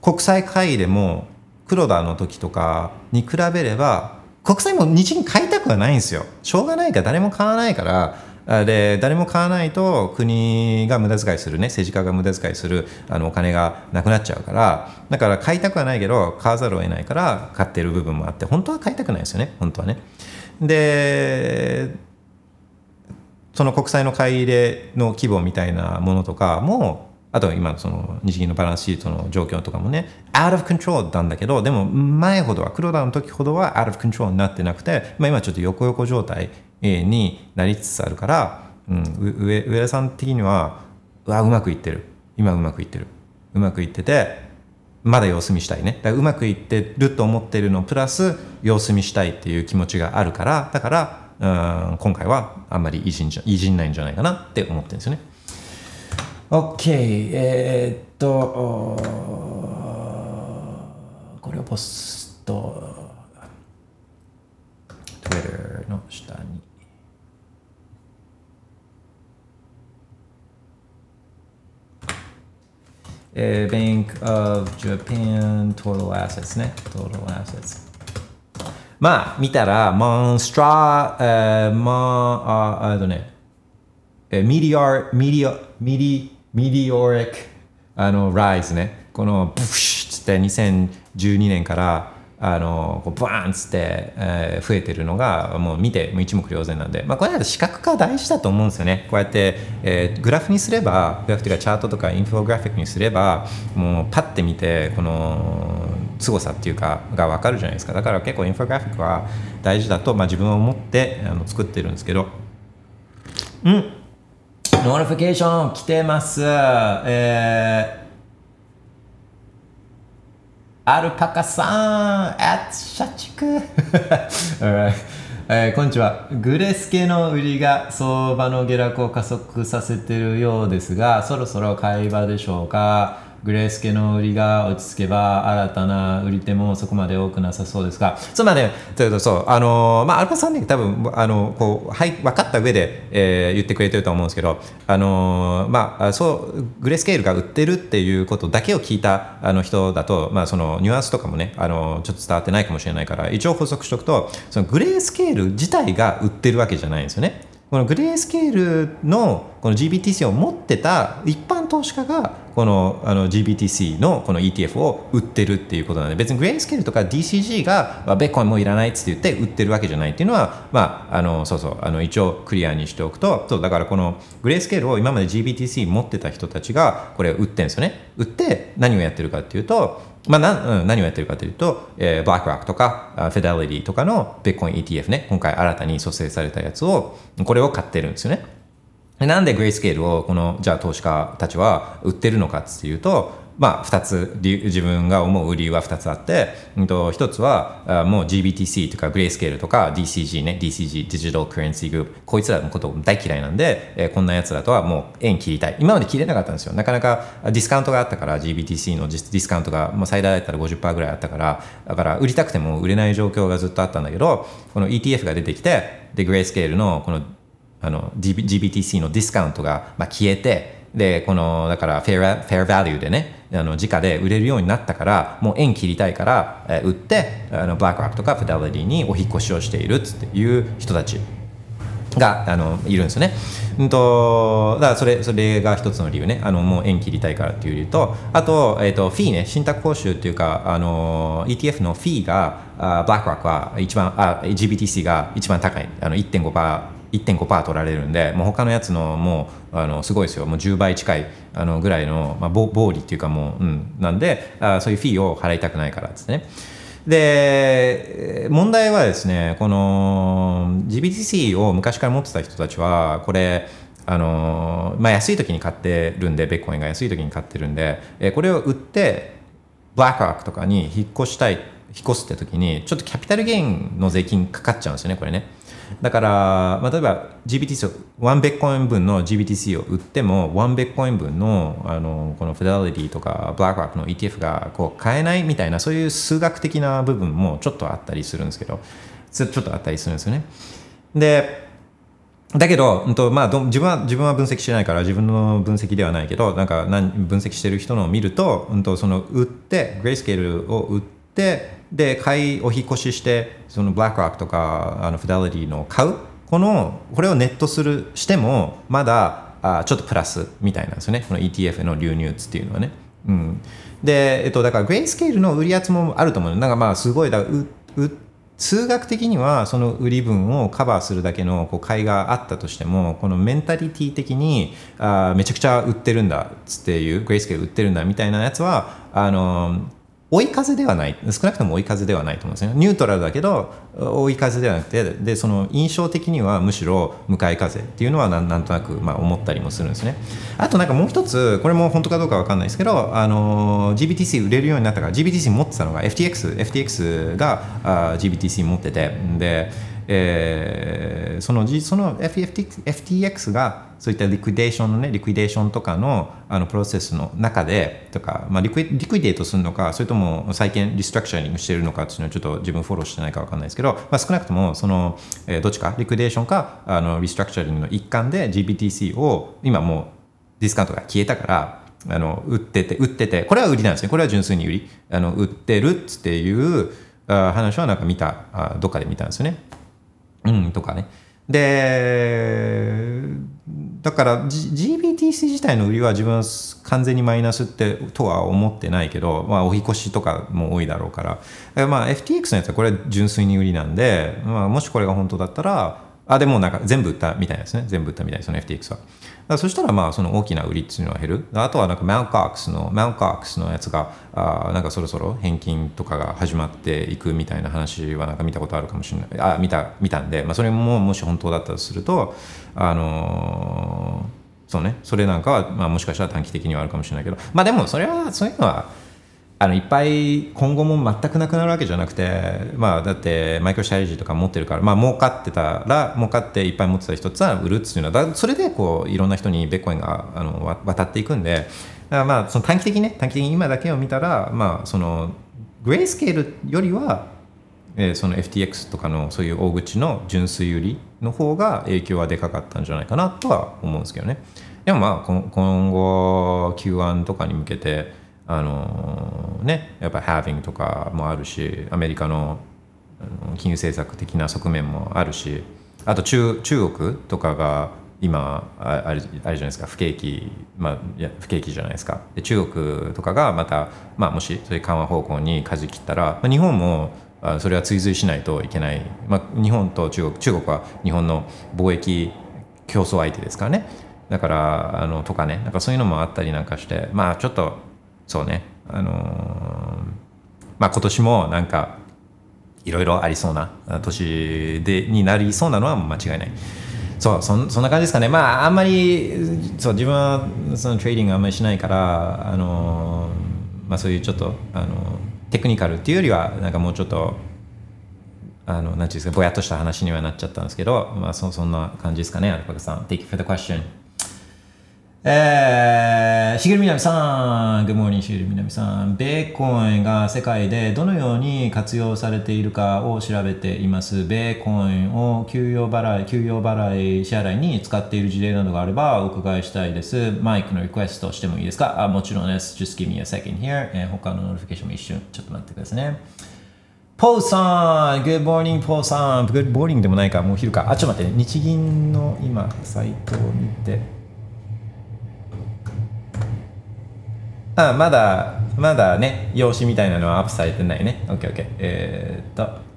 国際会議でも黒田の時とかに比べれば国債も日銀買いたくはないんですよ。しょうがないから誰も買わないからで誰も買わないと国が無駄遣いするね政治家が無駄遣いするあのお金がなくなっちゃうからだから買いたくはないけど買わざるを得ないから買ってる部分もあって本当は買いたくないですよね本当はね。でその国債の買い入れの規模みたいなものとかもあと今その日銀のバランスシートの状況とかもね out of control なんだけどでも前ほどは黒田の時ほどは out of control になってなくて、まあ、今ちょっと横横状態になりつつあるから、うん、上上田さん的にはうわうまくいってる。今うまくいってる。うまくいっててまだ様子見したいね。だからうまくいってると思ってるのプラス様子見したいっていう気持ちがあるからだからうん今回はあんまりいじんじゃいじんないんじゃないかなって思ってるんですよね。OK えー、っとこれをポスト。Twitter の下に。えー、Bank of Japan Total Assets ね。Total Assets まあ見たらモンストラえー、まあああとね。えー、ミディアミディアミディアミディオリックあのライズね。このブシッつって2012年からあのこうバーンっつって、えー増えてるのがもう見てもう一目瞭然なんで、まあ、これは視覚化大事だと思うんですよね。こうやって、えーグラフにすればグラフというかチャートとかインフォグラフィックにすればもうパッて見てこの凄さっていうかが分かるじゃないですか。だから結構インフォグラフィックは大事だと、まあ、自分は思ってあの作ってるんですけど。うん。 notification 来てます。えーアルパカさん、アツ社畜。Alright えーこんにちは。グレースケールの売りが相場の下落を加速させているようですが、そろそろ買い場でしょうか？グレースケの売りが落ち着けば新たな売り手もそこまで多くなさそうですが。つまり、ね、そうそう。あのまあアルファさんね多分あのこう、はい、分かった上で、えー言ってくれてると思うんですけど。あのまあそうグレースケールが売ってるっていうことだけを聞いたあの人だと、まあ、そのニュアンスとかもねあのちょっと伝わってないかもしれないから一応補足しておくとそのグレースケール自体が売ってるわけじゃないんですよね。このグレースケールのこの GBTC を持ってた一般投資家がこのあの GBTC のこの ETF を売ってるっていうことなので別にグレースケールとか DCG がまあベッコンもういらないっつって言って売ってるわけじゃないっていうのはまああのそうそうあの一応クリアにしておくとそうだからこのグレースケールを今まで GBTC 持ってた人たちがこれを売ってるんですよね。売って何をやってるかっていうとまあなうん、何をやってるかというと、えー、ブラックロックとか、あフェデリティとかのビットコイン ETF ね、今回新たに蘇生されたやつを、これを買ってるんですよね。なんでグレイスケールをこのじゃあ投資家たちは売ってるのかっていうと、まあ、2つ自分が思う理由は2つあって、うん、と1つはもう GBTC とかグレースケールとか DCG ね DCG デジタルカレンシーグループこいつらのこと大嫌いなんで、えーこんなやつらとはもう縁切りたい。今まで切れなかったんですよ。なかなかディスカウントがあったから GBTC のディスカウントがもう最大だったら50%ぐらいあったからだから売りたくても売れない状況がずっとあったんだけどこの ETF が出てきてでグレースケールのこのあの GB GBTC のディスカウントがまあ消えてでこのだからフェアフェアバリューでねあの時価で売れるようになったからもう円切りたいから、えー売ってあのブラックロックとかフィデリティにお引越しをしているっていう人たちがあのいるんですよね。うんとだからそれそれが一つの理由ね。あのもう円切りたいからっていう理由とあと,、えー、とフィーね信託報酬っていうかあの ETF のフィーがあブラックロックは一番あ GBTC が一番高い。あの1.5% 1.5%取られるんでもう他のやつのもうあのすごいですよ。もう10倍近いあのぐらいの、まあ、暴利っていうかもう、うん、なんであそういうフィーを払いたくないからっつってね。で問題はですねこの GBTC を昔から持ってた人たちはこれあのまあ、安い時に買ってるんでベッコインが安い時に買ってるんで、えーこれを売ってブラックロックとかに引っ越したい引っ越すって時にちょっとキャピタルゲインの税金かかっちゃうんですよねこれね。だから、まあ、例えば GBTC を1ベッコイン分の GBTC を売っても1ベッコイン分のあのこのフィデリティとかブラックロックの ETF がこう買えないみたいなそういう数学的な部分もちょっとあったりするんですけどちょっとあったりするんですよね。でだけど、うんとまあ、ど自分は自分は分析してないから自分の分析ではないけどなんか分析してる人のを見ると,、うん、とその売ってグレースケールを売ってで買いお引越ししてそのブラックロックとかあのフィデリティの買うこのこれをネットするしてもまだあちょっとプラスみたいなんですよね。この ETF の流入っていうのはね。うん、で、えっと、だからグレースケールの売りやつもあると思うなんかまあすごいだうう数学的にはその売り分をカバーするだけのこう買いがあったとしてもこのメンタリティ的にあめちゃくちゃ売ってるんだっていうグレースケール売ってるんだみたいなやつはあの追い風ではない。少なくとも追い風ではないと思うんですね。ニュートラルだけど追い風ではなくてでその印象的にはむしろ向かい風っていうのはなんとなくまあ思ったりもするんですね。あとなんかもう一つこれも本当かどうか分かんないですけどあの GBTC 売れるようになったから GBTC 持ってたのが FTX FTX があ GBTC 持っててでえーそのその FTX, FTX がそういったリクイデーションのねリクイデーションとかのあのプロセスの中でとか、まあ、リクイリクイデートするのかそれとも再建リストラクチャリングしてるのかっていうのはちょっと自分フォローしてないか分かんないですけど、まあ、少なくともその、えーどっちかリクイデーションかあのリストラクチャリングの一環で GBTC を今もうディスカウントが消えたからあの売ってて売っててこれは売りなんですねこれは純粋に売りあの売ってるっていうあ話はなんか見たあどっかで見たんですよね。うん、とかね。で、だから、GBTC 自体の売りは自分は完全にマイナスってとは思ってないけど、まあ、お引越しとかも多いだろうから、まあ、FTX のやつはこれは純粋に売りなんで、まあ、もしこれが本当だったら、あ、でもなんか全部売ったみたいですね。全部売ったみたいです、その FTX は。そしたらまあその大きな売りっていうのは減る。あとはなんかマウンコックスの、マウンコックスのやつが、あなんかそろそろ返金とかが始まっていくみたいな話はなんか見たことあるかもしれない。あ、見た、見たんで、まあそれももし本当だったとすると、あのーそうね、それなんかは、まあ、もしかしたら短期的にはあるかもしれないけど、まあでもそれは、そういうのは、あのいっぱい今後も全くなくなるわけじゃなくて、まあ、だってマイクロストラテジとか持ってるから、まあ儲かってたら儲かっていっぱい持ってた一つは売るっていうのはだそれでこういろんな人にベッコインがあの渡っていくんでだからまあその短期的にね短期的に今だけを見たら、まあ、そのグレースケールよりはえその FTX とかのそういう大口の純粋売りの方が影響はでかかったんじゃないかなとは思うんですけどね。でもまあ今後 Q1 とかに向けてあのーねやっぱハービングとかもあるしアメリカの金融政策的な側面もあるしあと中中国とかが今あれあれじゃないですか。不景気、まあ、いや不景気じゃないですか。で中国とかがまた、まあ、もしそういう緩和方向に舵切ったら、まあ、日本もそれは追随しないといけない、まあ、日本と中国中国は日本の貿易競争相手ですからね。だからあのとかね。なんかそういうのもあったりなんかしてまあちょっとそうね。あのーまあ今年もなんかいろいろありそうな年でになりそうなのは間違いない。そうそんそんな感じですかね、まあ、あんまりそう自分はそのトレーディングあんまりしないから、あのーまあ、そういうちょっとあのテクニカルっていうよりはなんかもうちょっとあのなんていうんですかぼやっとした話にはなっちゃったんですけど、まあ、そそんな感じですかねアルパカさん。Thank you for the question. えー、しげるみなみさん、 Good morning しげるみなみさん、ベーコンが世界でどのように活用されているかを調べています。ベーコンを給与払い、給与払い、支払いに使っている事例などがあればお伺いしたいです。マイクのリクエストしてもいいですか？あもちろんです。Just give me a second here、えー。他の notification も一瞬、ちょっと待ってくださいね。ポーさん Good morning, ポーさん Good morning でもないか、もう昼か。あ、ちょっと待って、日銀の今、サイトを見て。あまだまだね要旨みたいなのはアップされてないね。OKOK えー、っと。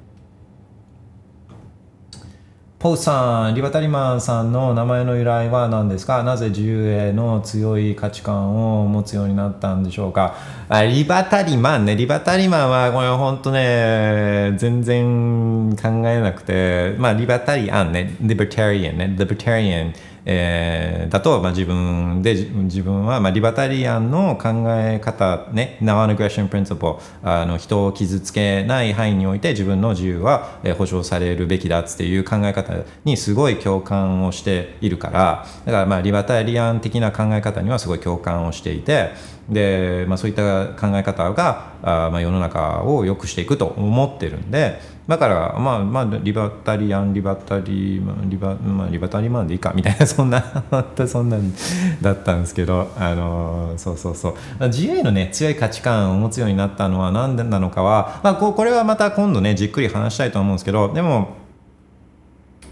ポーさんリバタリマンさんの名前の由来は何ですか？なぜ自由への強い価値観を持つようになったんでしょうか？あリバタリマンね。リバタリマンはこれ本当ね全然考えなくて。まあリバタリアンね。リバタリアンね。リバタリアン。えー、だと、まあ、自分で自分は、まあ、リバタリアンの考え方ね Non-aggression principle あの人を傷つけない範囲において自分の自由は、え、保障されるべきだっていう考え方にすごい共感をしているからだからまあリバタリアン的な考え方にはすごい共感をしていてで、まあ、そういった考え方があ、まあ、世の中を良くしていくと思ってるんでだからまあまあリバタリアンリバタリリバ,、まあ、リバタリマンでいいかみたいな そんなそんなだったんですけどあのそうそうそう。自由のね強い価値観を持つようになったのは何でなのかは、まあ、これはまた今度ねじっくり話したいと思うんですけどでも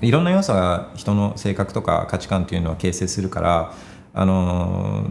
いろんな要素が人の性格とか価値観っていうのは形成するからあの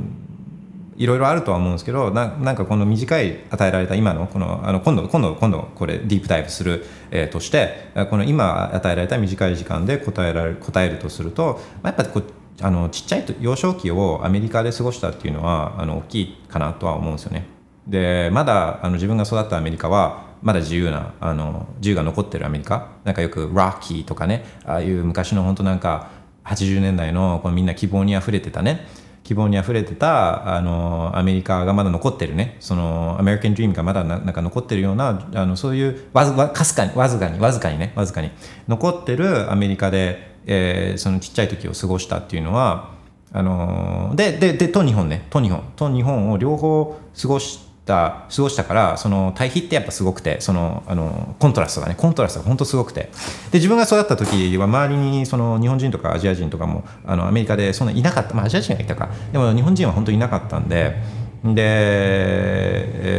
いろいろあるとは思うんですけどなんかこの短い与えられた今のこのあの今度今度今度これディープダイブする、えー、としてこの今与えられた短い時間で答えられ答えるとすると、まあ、やっぱこあのちっちゃい幼少期をアメリカで過ごしたっていうのはあの大きいかなとは思うんですよね。でまだあの自分が育ったアメリカはまだ自由なあの自由が残ってるアメリカなんかよく「ラッキー」とかねああいう昔の本当なんか80年代のこのみんな希望にあふれてたね希望にあふれてたあのアメリカがまだ残ってるね。そのアメリカン・ドリームがまだなんか残ってるようなあのそういうわずかすかにわずかにわずかにねわずかに。残ってるアメリカで、えー、そのちっちゃい時を過ごしたっていうのはあのでででと日本ね。と日本。と日本を両方過ごした過ごしたからその対比ってやっぱすごくてそのあのコントラストがねコントラストが本当すごくて。で自分が育った時は周りにその日本人とかアジア人とかもあのアメリカでそんないなかった。まあアジア人がいたか。でも日本人は本当にいなかったんで。で,、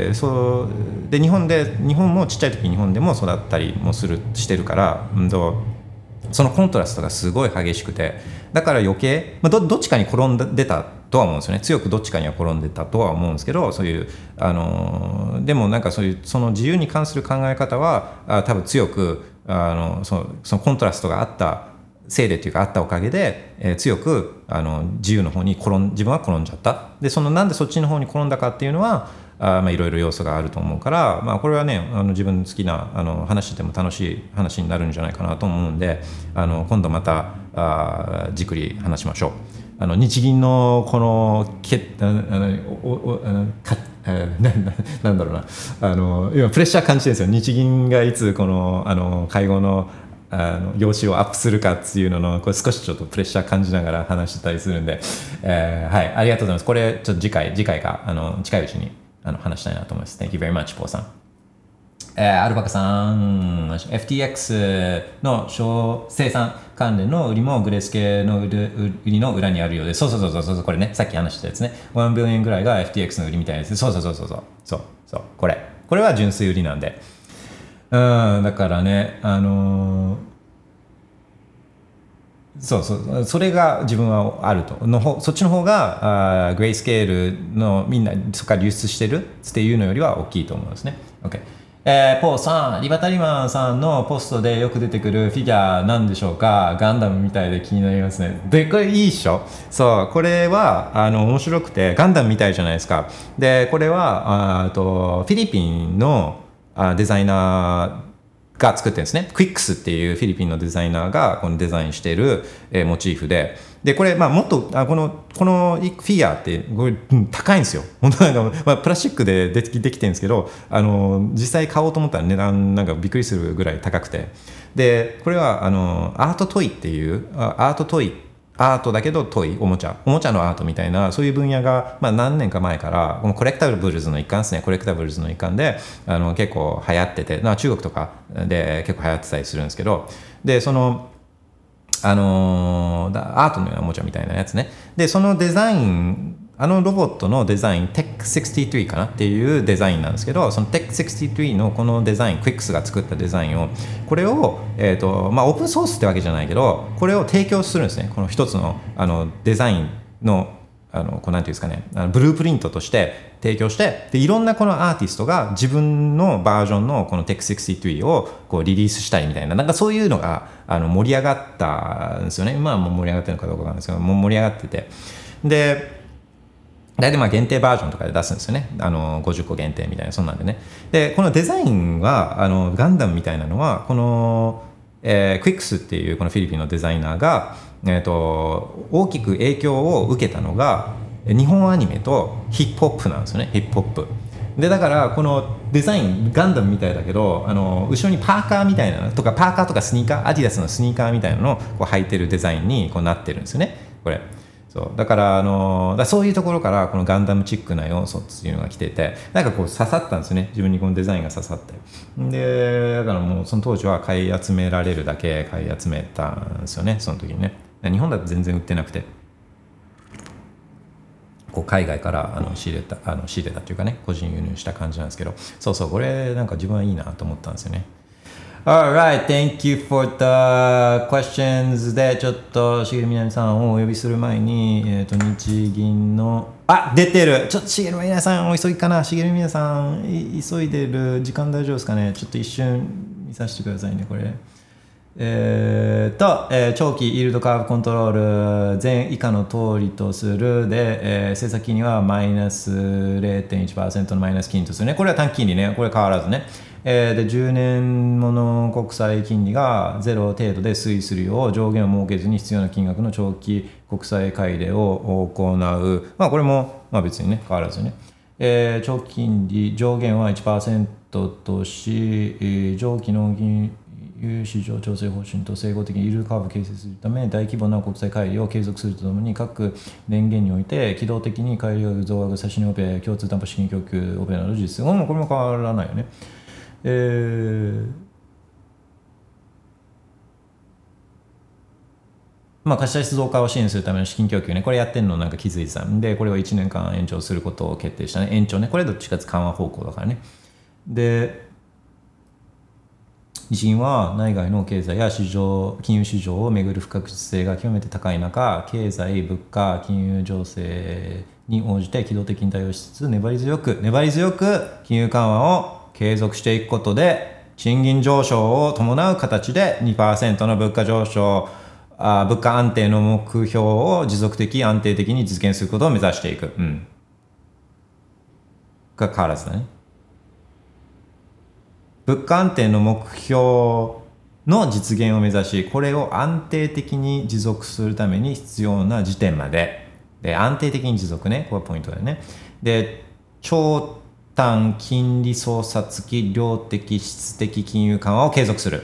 え、そうで日本で日本もちっちゃい時日本でも育ったりもするしてるから、うん、そのコントラストがすごい激しくて。だから余計、まあ、どどっちかに転んでたとは思うんですよね強くどっちかには転んでたとは思うんですけどそういうあのでもなんかそういうその自由に関する考え方はあ多分強くあのそのそのコントラストがあったせいでというかあったおかげで、えー、強くあの自由の方に転ん自分は転んじゃったでそのなんでそっちの方に転んだかっていうのはあまあいろいろ要素があると思うから、まあ、これはねあの自分好きなあの話しても楽しい話になるんじゃないかなと思うんであの今度またあじっくり話しましょう。あの日銀のこのけあのおおあのかななんだろうな。あの今プレッシャー感じてるんですよ。日銀がいつこのあの会合のあの用紙をアップするかっていうののこれ少しちょっとプレッシャー感じながら話してたりするんで、えー、はい。ありがとうございます。これちょっと次回次回かあの近いうちにあの話したいなと思います。Thank you very much ポーさんえー、アルバカさん、FTX の生産関連の売りもグレース系の売りの裏にあるようで、そうそうそうそう、これね、さっき話したやつね、1ビル円ぐらいが FTX の売りみたいです。そうそうそうそう、そう。そう。そう、これ。これは純粋売りなんで。うん、だからね、あのー、そうそう。それが自分はあると。の方そっちの方があグレイスケールのみんなそこから流出してるっていうのよりは大きいと思うんですね。OK えー、ポーさん、リバタリマンさんのポストでよく出てくるフィギュアなんでしょうか？ガンダムみたいで気になりますね。で、これいいっしょそう、これは、あの、面白くて、ガンダムみたいじゃないですか。で、これは、あと、フィリピンのあデザイナーが作ってるんですね。クイックスっていうフィリピンのデザイナーがこのデザインしている、えーモチーフで、で、これ、まあ、もっと、あこの、このフィアって、これ、うん高いんですよ。本当なんか、まあ、プラスチックでできできてるんですけど、あの、実際買おうと思ったら値段なんかびっくりするぐらい高くて。で、これは、あの、アートトイっていう、アートトイアートだけどトイ、おもちゃ、おもちゃのアートみたいな、そういう分野が、まあ、何年か前から、このコレクタブルズの一環ですね、コレクタブルズの一環で、あの結構流行ってて、まあ、中国とかで結構流行ってたりするんですけど、で、その、あのーアートのようなおもちゃみたいなやつね。で、そのデザイン、あのロボットのデザイン、Tech63 かなっていうデザインなんですけど、その Tech63 のこのデザイン、Quix が作ったデザインを、これを、えっ、と、まあ、オープンソースってわけじゃないけど、これを提供するんですね。この一つのあのデザインのあのこうなんていうんですかねあのブループリントとして提供してでいろんなこのアーティストが自分のバージョンのこの Tech63 をこうリリースしたいみたいななんかそういうのがあの盛り上がったんですよね今はもう盛り上がってるのかどうかわかんですけど盛り上がっててで大体まあ限定バージョンとかで出すんですよね。あの50個限定みたいな、そんなんでね。で、このデザインは、あのガンダムみたいなのは、この、えークイックスっていうこのフィリピンのデザイナーが、えー、と大きく影響を受けたのが、日本アニメとヒップホップなんですよね、ヒップホップ。でだからこのデザインガンダムみたいだけどあの後ろにパーカーみたいなとかパーカーとかスニーカーアディダスのスニーカーみたいなのをこう履いてるデザインにこうなってるんですよねこれそう。だからあのだそういうところからこのガンダムチックな要素っていうのが来ててなんかこう刺さったんですね。自分にこのデザインが刺さって。でだからもうその当時は買い集められるだけ買い集めたんですよね。その時にね。日本だと全然売ってなくて。こう海外からあの仕入れたあの仕入れたというかね個人輸入した感じなんですけど。そうそうこれなんか自分はいいなと思ったんですよね。Alright, thank you for the questions. でちょっとしげるみなみさんをお呼びする前に、えー、と日銀のあ出てる。ちょっとしげるみなみさんお急ぎかな？しげるみなさん急いでる時間大丈夫ですかね？ちょっと一瞬見させてくださいねこれ。えー、と、えー長期イールドカーブコントロール前以下の通りとするで、えー政策金利はマイナス0.1%のマイナス金利とするね。これは短期金利ね。これ変わらずね、えーで10年もの国債金利がゼロ程度で推移するよう上限を設けずに必要な金額の長期国債買い入れを行う。まあこれも、まあ、別にね変わらずね。えー長期金利上限は1%とし、えー上記の金利融市場調整方針と整合的にイールカーブ形成するため大規模な国際会議を継続するとともに各電源において機動的に改良増額差し値オペ共通担保資金供給オペなど実施うんこれも変わらないよねえーまあ、貸し出し増加を支援するための資金供給ね、これやってるのなんか気づいてたんで、これを1年間延長することを決定したね。延長ね、これどっちかっていうと緩和方向だからね。で、銀は内外の経済や市場金融市場をめぐる不確実性が極めて高い中経済物価金融情勢に応じて機動的に対応しつつ粘り強く粘り強く金融緩和を継続していくことで賃金上昇を伴う形で2%の物価上昇あ物価安定の目標を持続的安定的に実現することを目指していく、うん、が変わらずだね。物価安定の目標の実現を目指しこれを安定的に持続するために必要な時点まで。で安定的に持続ねこれポイントだよね。で長短金利操作付き量的質的金融緩和を継続する。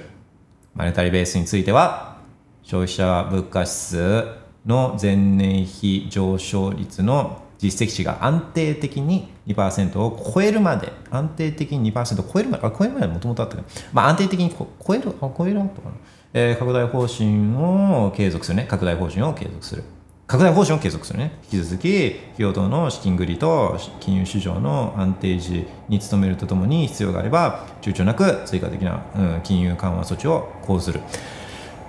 マネタリーベースについては消費者物価指数の前年比上昇率の実績値が安定的に2%を超えるまで安定的に2%を超えるまであ超えるまでもともとあったけど、まあ、安定的に超えるあ超えるあったかな、えー拡大方針を継続するね拡大方針を継続する拡大方針を継続するね引き続き費用等の資金繰りと金融市場の安定時に努めるとともに必要があれば躊躇なく追加的な、うん、金融緩和措置を講ずる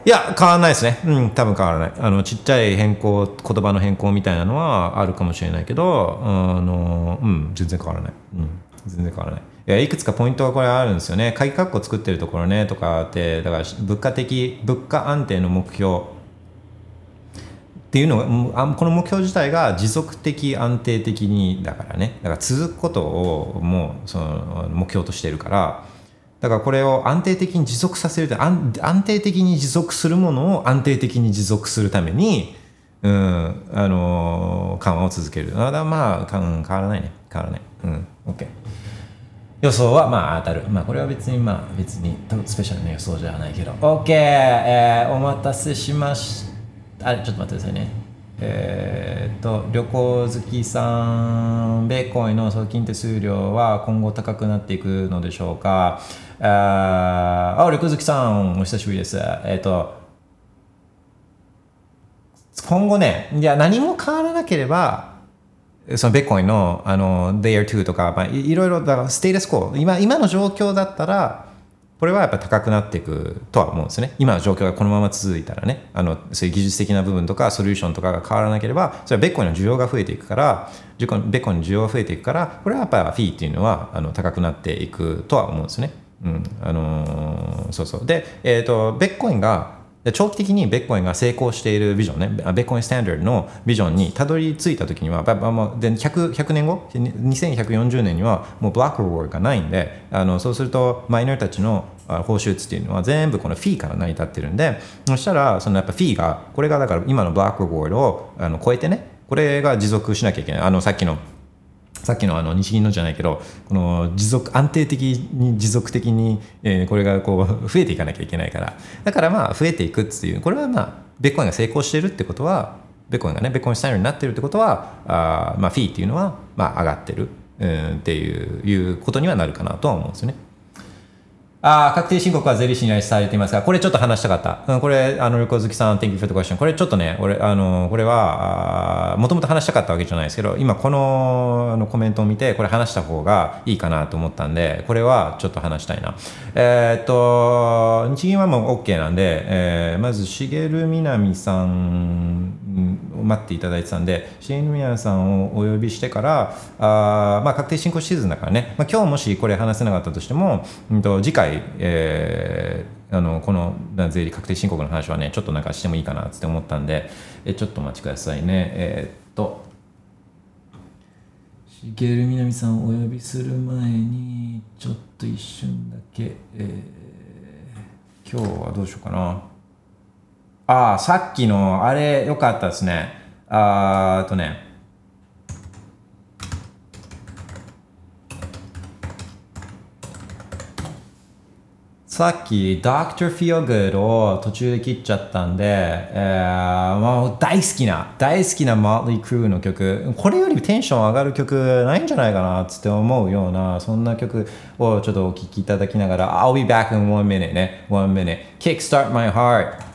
いや、変わらないですね。うん、多分変わらない。あの、ちっちゃい変更、言葉の変更みたいなのはあるかもしれないけど、あの、うん、全然変わらない。うん、全然変わらない。いや、いくつかポイントがこれあるんですよね。鍵括弧作ってるところね、とかって、だから、物価的、物価安定の目標っていうのが、この目標自体が持続的、安定的にだからね。だから続くことをもう、その、目標としてるから、だからこれを安定的に持続させる安定的に持続するものを安定的に持続するために、うん、あの緩和を続ける。あだまあ、変わらないね。変わらない。うん、OK。予想はまあ当たる。まあこれは別にまあ別にスペシャルな予想じゃないけど。OK、えーお待たせしました。あれ、ちょっと待ってくださいね。えーっと、旅行好きさん、米コインの送金手数料は今後高くなっていくのでしょうか？ああ、旅行好きさん、お久しぶりです。えーと、今後ね、いや、何も変わらなければ、そのベッコインのあの Layer 2とか、まあ、いろいろだからステータスコー今今の状況だったらこれはやっぱ高くなっていくとは思うんですね。今の状況がこのまま続いたらね。あのそういう技術的な部分とかソリューションとかが変わらなければそれはベッコインの需要が増えていくからベッコインの需要が増えていくからこれはやっぱりフィーっていうのはあの高くなっていくとは思うんですね。うんあのーそうそうで、えー、とベッコインが長期的にベッコインが成功しているビジョンね、ベッコインスタンダードのビジョンにたどり着いたときには、で 100, 100年後、2140年にはもうブラックロールがないんで、あのそうするとマイナーたちの報酬っていうのは全部このフィーから成り立ってるんで、そしたらそのやっぱフィーが、これがだから今のブラックロールをあの超えてね、これが持続しなきゃいけない。あのさっきのさっきのあの日銀のじゃないけどこの持続安定的に持続的に、えーこれがこう増えていかなきゃいけないからだからまあ増えていくっていうこれはまあベッコインが成功してるってことはベッコインがねベッコインスタイルになってるってことはあまあフィーっていうのはまあ上がってる、うん、っていういうことにはなるかなとは思うんですよね。ああ、確定申告は税理士に依頼されていますが、これちょっと話したかった。うん、これ、あの、旅行好きさん、Thank you for the question。これちょっとね、俺、あの、これは、もともと話したかったわけじゃないですけど、今このあのコメントを見て、これ話した方がいいかなと思ったんで、これはちょっと話したいな。えーっと、日銀はもう OK なんで、えーまず、茂みなみさん待っていただいてたんで、茂みなみさんをお呼びしてから、あーまあ、確定申告シーズンだからね、まあ、今日もしこれ話せなかったとしても、うんと次回、えーあのこの税理確定申告の話はねちょっとなんかしてもいいかなって思ったんでえちょっとお待ちくださいね。えーっと。茂みなみさんをお呼びする前にちょっと一瞬だけ、えー今日はどうしようかなああさっきのあれよかったですね。あーとね。さっき Dr. Feelgood を途中で切っちゃったんで、えーまあ、大好きな大好きな Motley Crue の曲。これよりテンション上がる曲ないんじゃないかなつって思うようなそんな曲をちょっとお聴きいただきながら I'll be back in one minute ね。One minute. Kickstart my heart.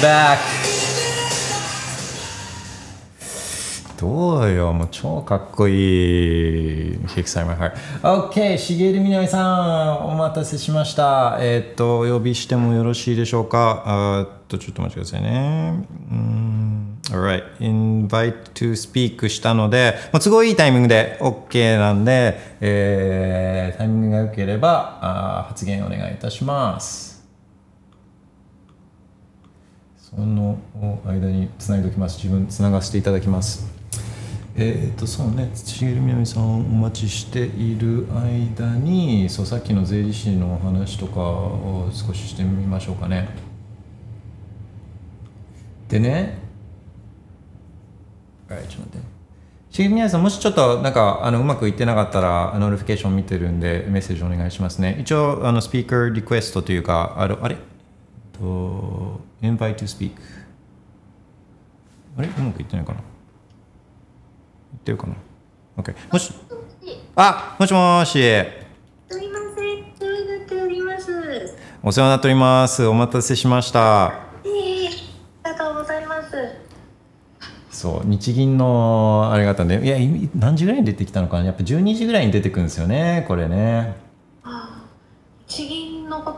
Back! どうよ、もう超かっこいい。Kickstart my heart. OK、しげるみなみさん、お待たせしました。えーっと、お呼びしてもよろしいでしょうか？あっと、ちょっとお待ちくださいね。うん Alright, invite to speak したので、もう都合いいタイミングで OK なんで、えータイミングが良ければあ発言お願いいたします。その間につないでおきます。自分つながせていただきます。えっ、とそうね、しげるみなみさんお待ちしている間に、そうさっきの税理士のお話とかを少ししてみましょうかね。でね、はい、ちょっと待って。しげみなさん、もしちょっとなんかあのうまくいってなかったら、 notification 見てるんで、メッセージお願いしますね。一応、あのスピーカーリクエストというか、あのあれ？と、invite to speak。あれ？うまくいってないかな？言ってるかな ?OK。もし、あもしもーし。すみません、お世話になっております。お世話になっております。お待たせしました。ええありがとうございます。そう、日銀のあれがあったんで、いや、い何時ぐらいに出てきたのかな？やっぱ12時ぐらいに出てくるんですよね、これね。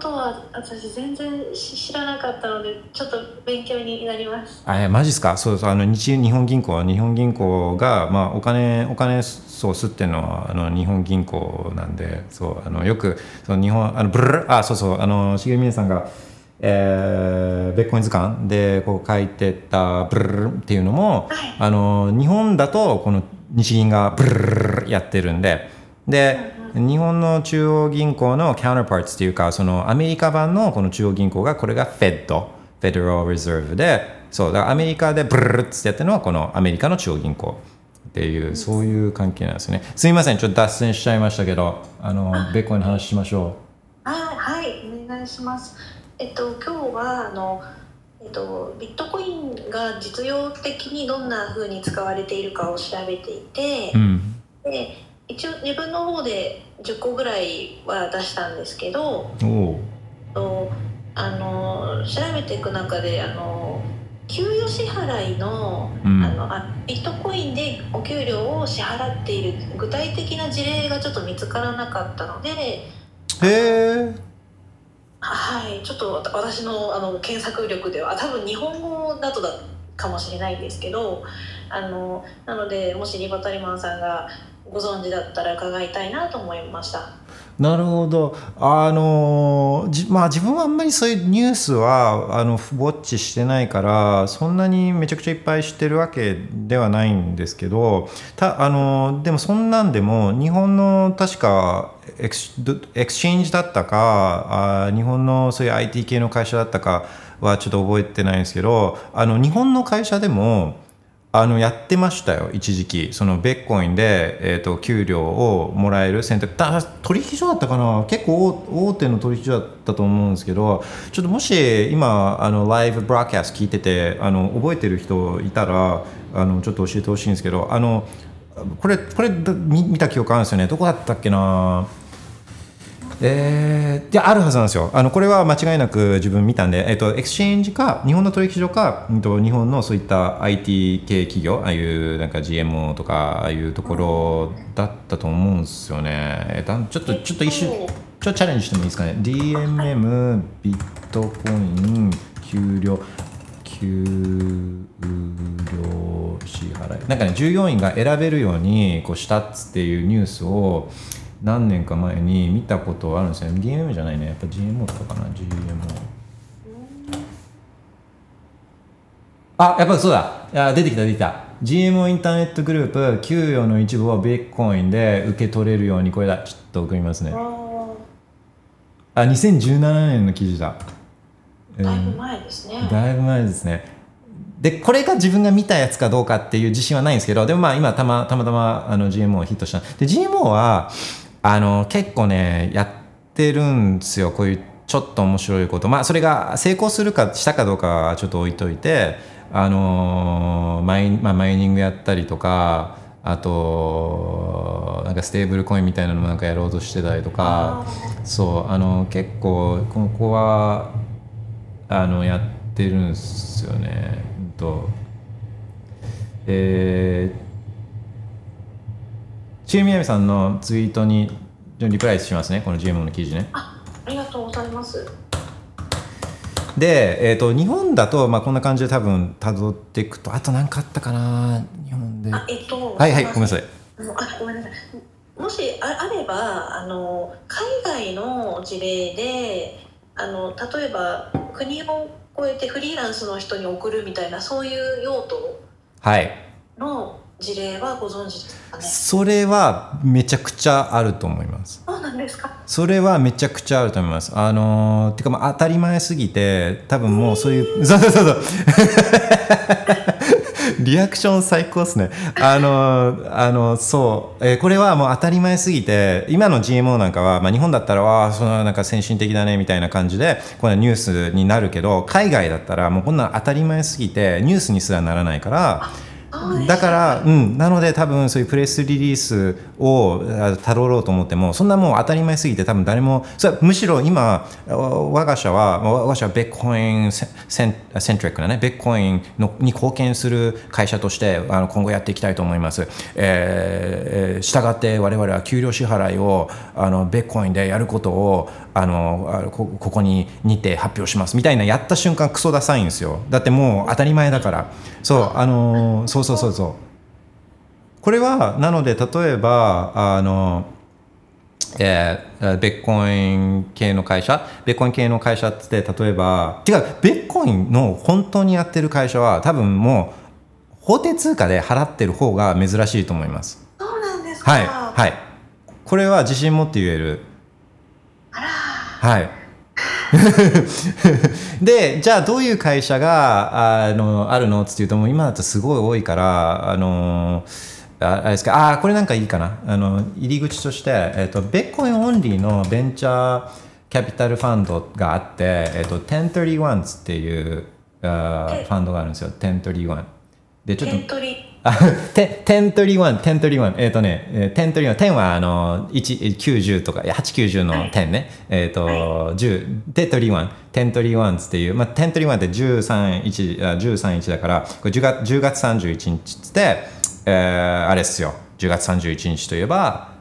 ああ、地銀のことは私全然し知らなかったので、ちょっと勉強になります。あ、えマジっすか？そうそう、あの、日日本銀行、日本銀行が、まあ、お金、お金、そう、吸ってるのは、あの、日本銀行なんで、そう、あの、よく、その日本、あの、ブルルあ、そうそう、あの、しげみさんが、えー、ベッコイン図鑑でこう書いてたブルルルっていうのも、はいあの日本だとこの日銀がブルルルルやってるんでで日本の中央銀行の counterparts っていうかそのアメリカ版のこの中央銀行がこれが Fed Federal Reserve でそうだからアメリカでブルルルってやってるのはこのアメリカの中央銀行っていうそういう関係なんですね。すみませんちょっと脱線しちゃいましたけどあのベッコの話しましょあはい、お願いします。えっと、今日は、あの、えっと、ビットコインが実用的にどんな風に使われているかを調べていてう、うん。で一応自分の方で10個ぐらいは出したんですけど、とあの調べていく中であの給与支払いの,、うん。あのあビットコインでお給料を支払っている具体的な事例がちょっと見つからなかったので、へえ。はい、ちょっと私のあの検索力ではあ多分日本語だとだかもしれないんですけどあのなのでもしリバタリマンさんがご存知だったら伺いたいなと思いました。なるほどあのまあ自分はあんまりそういうニュースはあのウォッチしてないからそんなにめちゃくちゃいっぱい知ってるわけではないんですけどたあのでもそんなんでも日本の確かエクスエクスチェンジだったかあ日本のそういう IT 系の会社だったかはちょっと覚えてないんですけどあの日本の会社でもあのやってましたよ一時期。そのベッコインで、えー、と給料をもらえる選択。だ取引所だったかな？結構大手の取引所だったと思うんですけどちょっともし今あのライブブラーキャスト聞いててあの覚えてる人いたらあのちょっと教えてほしいんですけどあのこれこれ見た記憶あるんですよね。どこだったっけな？えー、いやあるはずなんですよ。あのこれは間違いなく自分見たんで、えっと exchange か日本の取引所か、うんと、日本のそういった IT 系企業ああいうなんか GMO とかああいうところだったと思うんですよね、えっと、ちょっとちょっと一瞬ちょっとチャレンジしてもいいですかね？DMM ビットコイン給料給料支払い。なんかね従業員が選べるようにこうしたっつっていうニュースを何年か前に見たことあるんですよ。ね DMM じゃないね。やっぱ GMO とかかな。GMO あやっぱそうだ。あ出てきた出てきた。GMO インターネットグループ給与の一部をビットコインで受け取れるようにこれだ。ちょっと送りますね。あ2017年の記事だ。だいぶ前ですね。だいぶ前ですね。で、これが自分が見たやつかどうかっていう自信はないんですけど、でもまあ今たまたまたまあの GMO ヒットした。で、GMO は、あの、結構ね、やってるんですよ。こういうちょっと面白いこと。まあそれが成功するかしたかどうかはちょっと置いといて、あのマイ,、まあ、マイニングやったりとか、あと、なんかステーブルコインみたいなのもなんかやろうとしてたりとか、そう、あの、結構、ここは、あのやってるんですよね。うんとえー、ちえみやみさんのツイートにリプライしますね、この GMO の記事ね。あありがとうございます。で、えー、と日本だと、まあ、こんな感じで多分辿っていくとあと何かあったかな日本で。あえっとはいはいごめんなさい。あごめんなさい。もしああればあの海外の事例であの例えば国を越えてフリーランスの人に送るみたいなそういう用途はい。の事例はご存知ですかね？それはめちゃくちゃあると思います。そうなんですか？それはめちゃくちゃあると思います。あのーてかまあ当たり前すぎて多分もうそういうそうそうそうそう。リアクション最高ですね。あのーあのそう、えーこれはもう当たり前すぎて今の GMO なんかは、まあ、日本だったらわあそのなんか先進的だねみたいな感じでこれニュースになるけど海外だったらもうこんな当たり前すぎてニュースにすらならないからだから、うん、なので多分そういうプレスリリースをたどろうと思ってもそんなもう当たり前すぎて多分誰もそれむしろ今わ我が社は我が社はベッコインセンセントリックなねベッコインのに貢献する会社としてあの今後やっていきたいと思います。えーえ従って我々は給料支払いをあのベッコインでやることをあのこここににて発表しますみたいなやった瞬間クソダサいんですよ。だってもう当たり前だから。そうあのそうそうそうそう。これはなので例えばあのえー、ベッコイン系の会社？ベッコイン系の会社って例えば違うベッコインの本当にやってる会社は多分もう法定通貨で払ってる方が珍しいと思います。そうなんですか。はいはい。これは自信持って言える。あら。はい。でじゃあどういう会社があのあるの？っていうともう今だとすごい多いからあのああれですか？あこれなんかいいかな。あの入り口として、えっとベッコインオンリーのベンチャーキャピタルファンドがあって、えっと1031っていうあえ？ファンドがあるんですよ。1031でちょっと点取りあ、て1031、1031、えっ、とね、えー1031、10はあの、1、90とか、いや8、90のはい。10ね、えっ、と、10、で、31、1031っていう、まあ、1031って13、1、あ13、1だから、これ10月 ,10 月31日って、えーあれっすよ、10月31日といえば、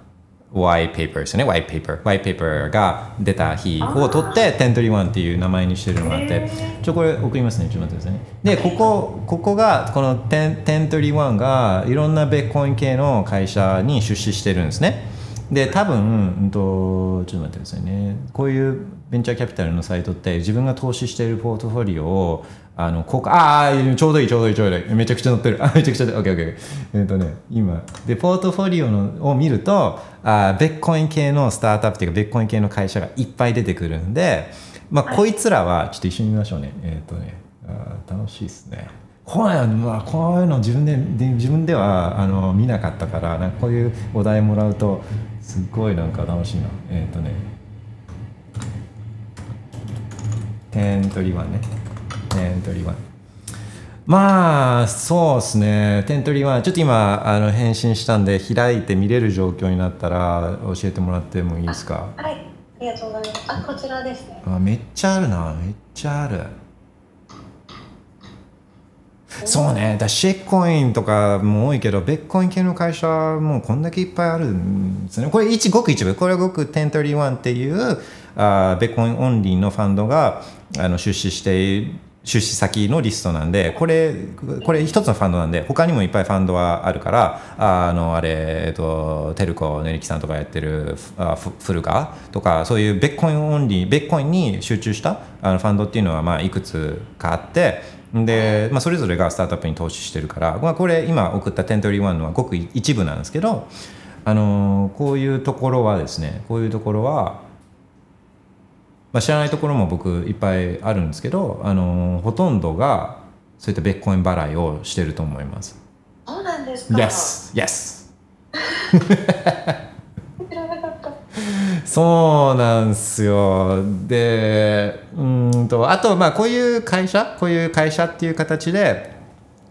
white paper ですよね、white paper。white paper が出た日を取って、1031っていう名前にしてるのがあって、ちょ、これ送りますね、ちょっと待ってくださいね。で、ここ、ここが、この10 1031がいろんなベッコイン系の会社に出資してるんですね。で、多分、うんと、ちょっと待ってくださいね。こういうベンチャーキャピタルのサイトって自分が投資しているポートフォリオをあの公開ああちょうどいいちょうどいいちょうどいい。めちゃくちゃ載ってる。あ めちゃくちゃ OKOK えっとね今。でポートフォリオのを見るとあベッコイン系のスタートアップっていうかベッコイン系の会社がいっぱい出てくるんでまあこいつらはちょっと一緒に見ましょうね。えっ、とねあー楽しいですね。こういうの、まあ、こういうの自分でで自分ではあの見なかったからなんかこういうお題もらうとすっごいなんか楽しいな。えっ、とね。10取り1ね10取り1まあそうですね。10取り1ちょっと今あの返信したんで開いて見れる状況になったら教えてもらってもいいですか？はい。ありがとうございます。あこちらですね。あめっちゃあるな。めっちゃある。そうね。だシェッコインとかも多いけどベッコイン系の会社もうこんだけいっぱいあるんですね。これ一ごく一部。これはごく1031っていうあーベッコインオンリーのファンドがあの出資している出資先のリストなんでこれこれ一つのファンドなんで他にもいっぱいファンドはあるからあのあれ、えっと、テルコネリキさんとかやってるあフフルカとかそういうベッコインオンリーベッコインに集中したあのファンドっていうのはまあいくつかあってで、まあ、それぞれがスタートアップに投資してるから、まあ、これ今送った1031のはごく一部なんですけどあのこういうところはですねこういうところはまあ、知らないところも僕いっぱいあるんですけど、あのほとんどがそういったベッコイン払いをしてると思います。そうなんですか？Yes, yes. 知らなかったそうなんですよ。で、うーんと、あと、まあ、こういう会社、こういう会社っていう形で、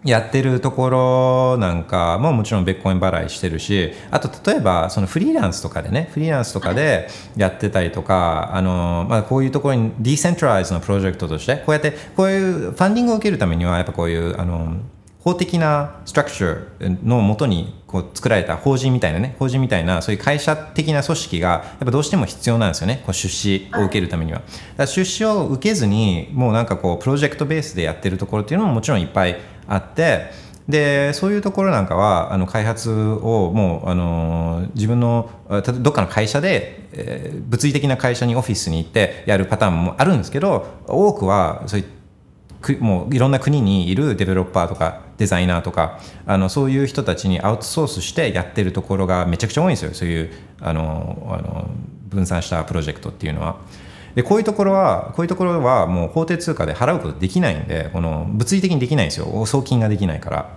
やってるところなんかももちろんベッコイン払いしてるしあと例えばそのフリーランスとかでねフリーランスとかでやってたりとかあの、まあ、こういうところにディーセントライズのプロジェクトとしてこうやってこういうファンディングを受けるためにはやっぱこういうあの法的なストラクチャーのもとにこう作られた法人みたいなね法人みたいなそういう会社的な組織がやっぱどうしても必要なんですよねこう出資を受けるためには。だ出資を受けずにもうなんかこうプロジェクトベースでやってるところっていうのももちろんいっぱいあってでそういうところなんかはあの開発をもうあの自分のどっかの会社で、えー、物理的な会社にオフィスに行ってやるパターンもあるんですけど多くはそういうもういろんな国にいるデベロッパーとかデザイナーとかあのそういう人たちにアウトソースしてやってるところがめちゃくちゃ多いんですよそういうあのあの分散したプロジェクトっていうのは。でこういうところはこういうところはもう法定通貨で払うことできないんでこの物理的にできないんですよ送金ができないから。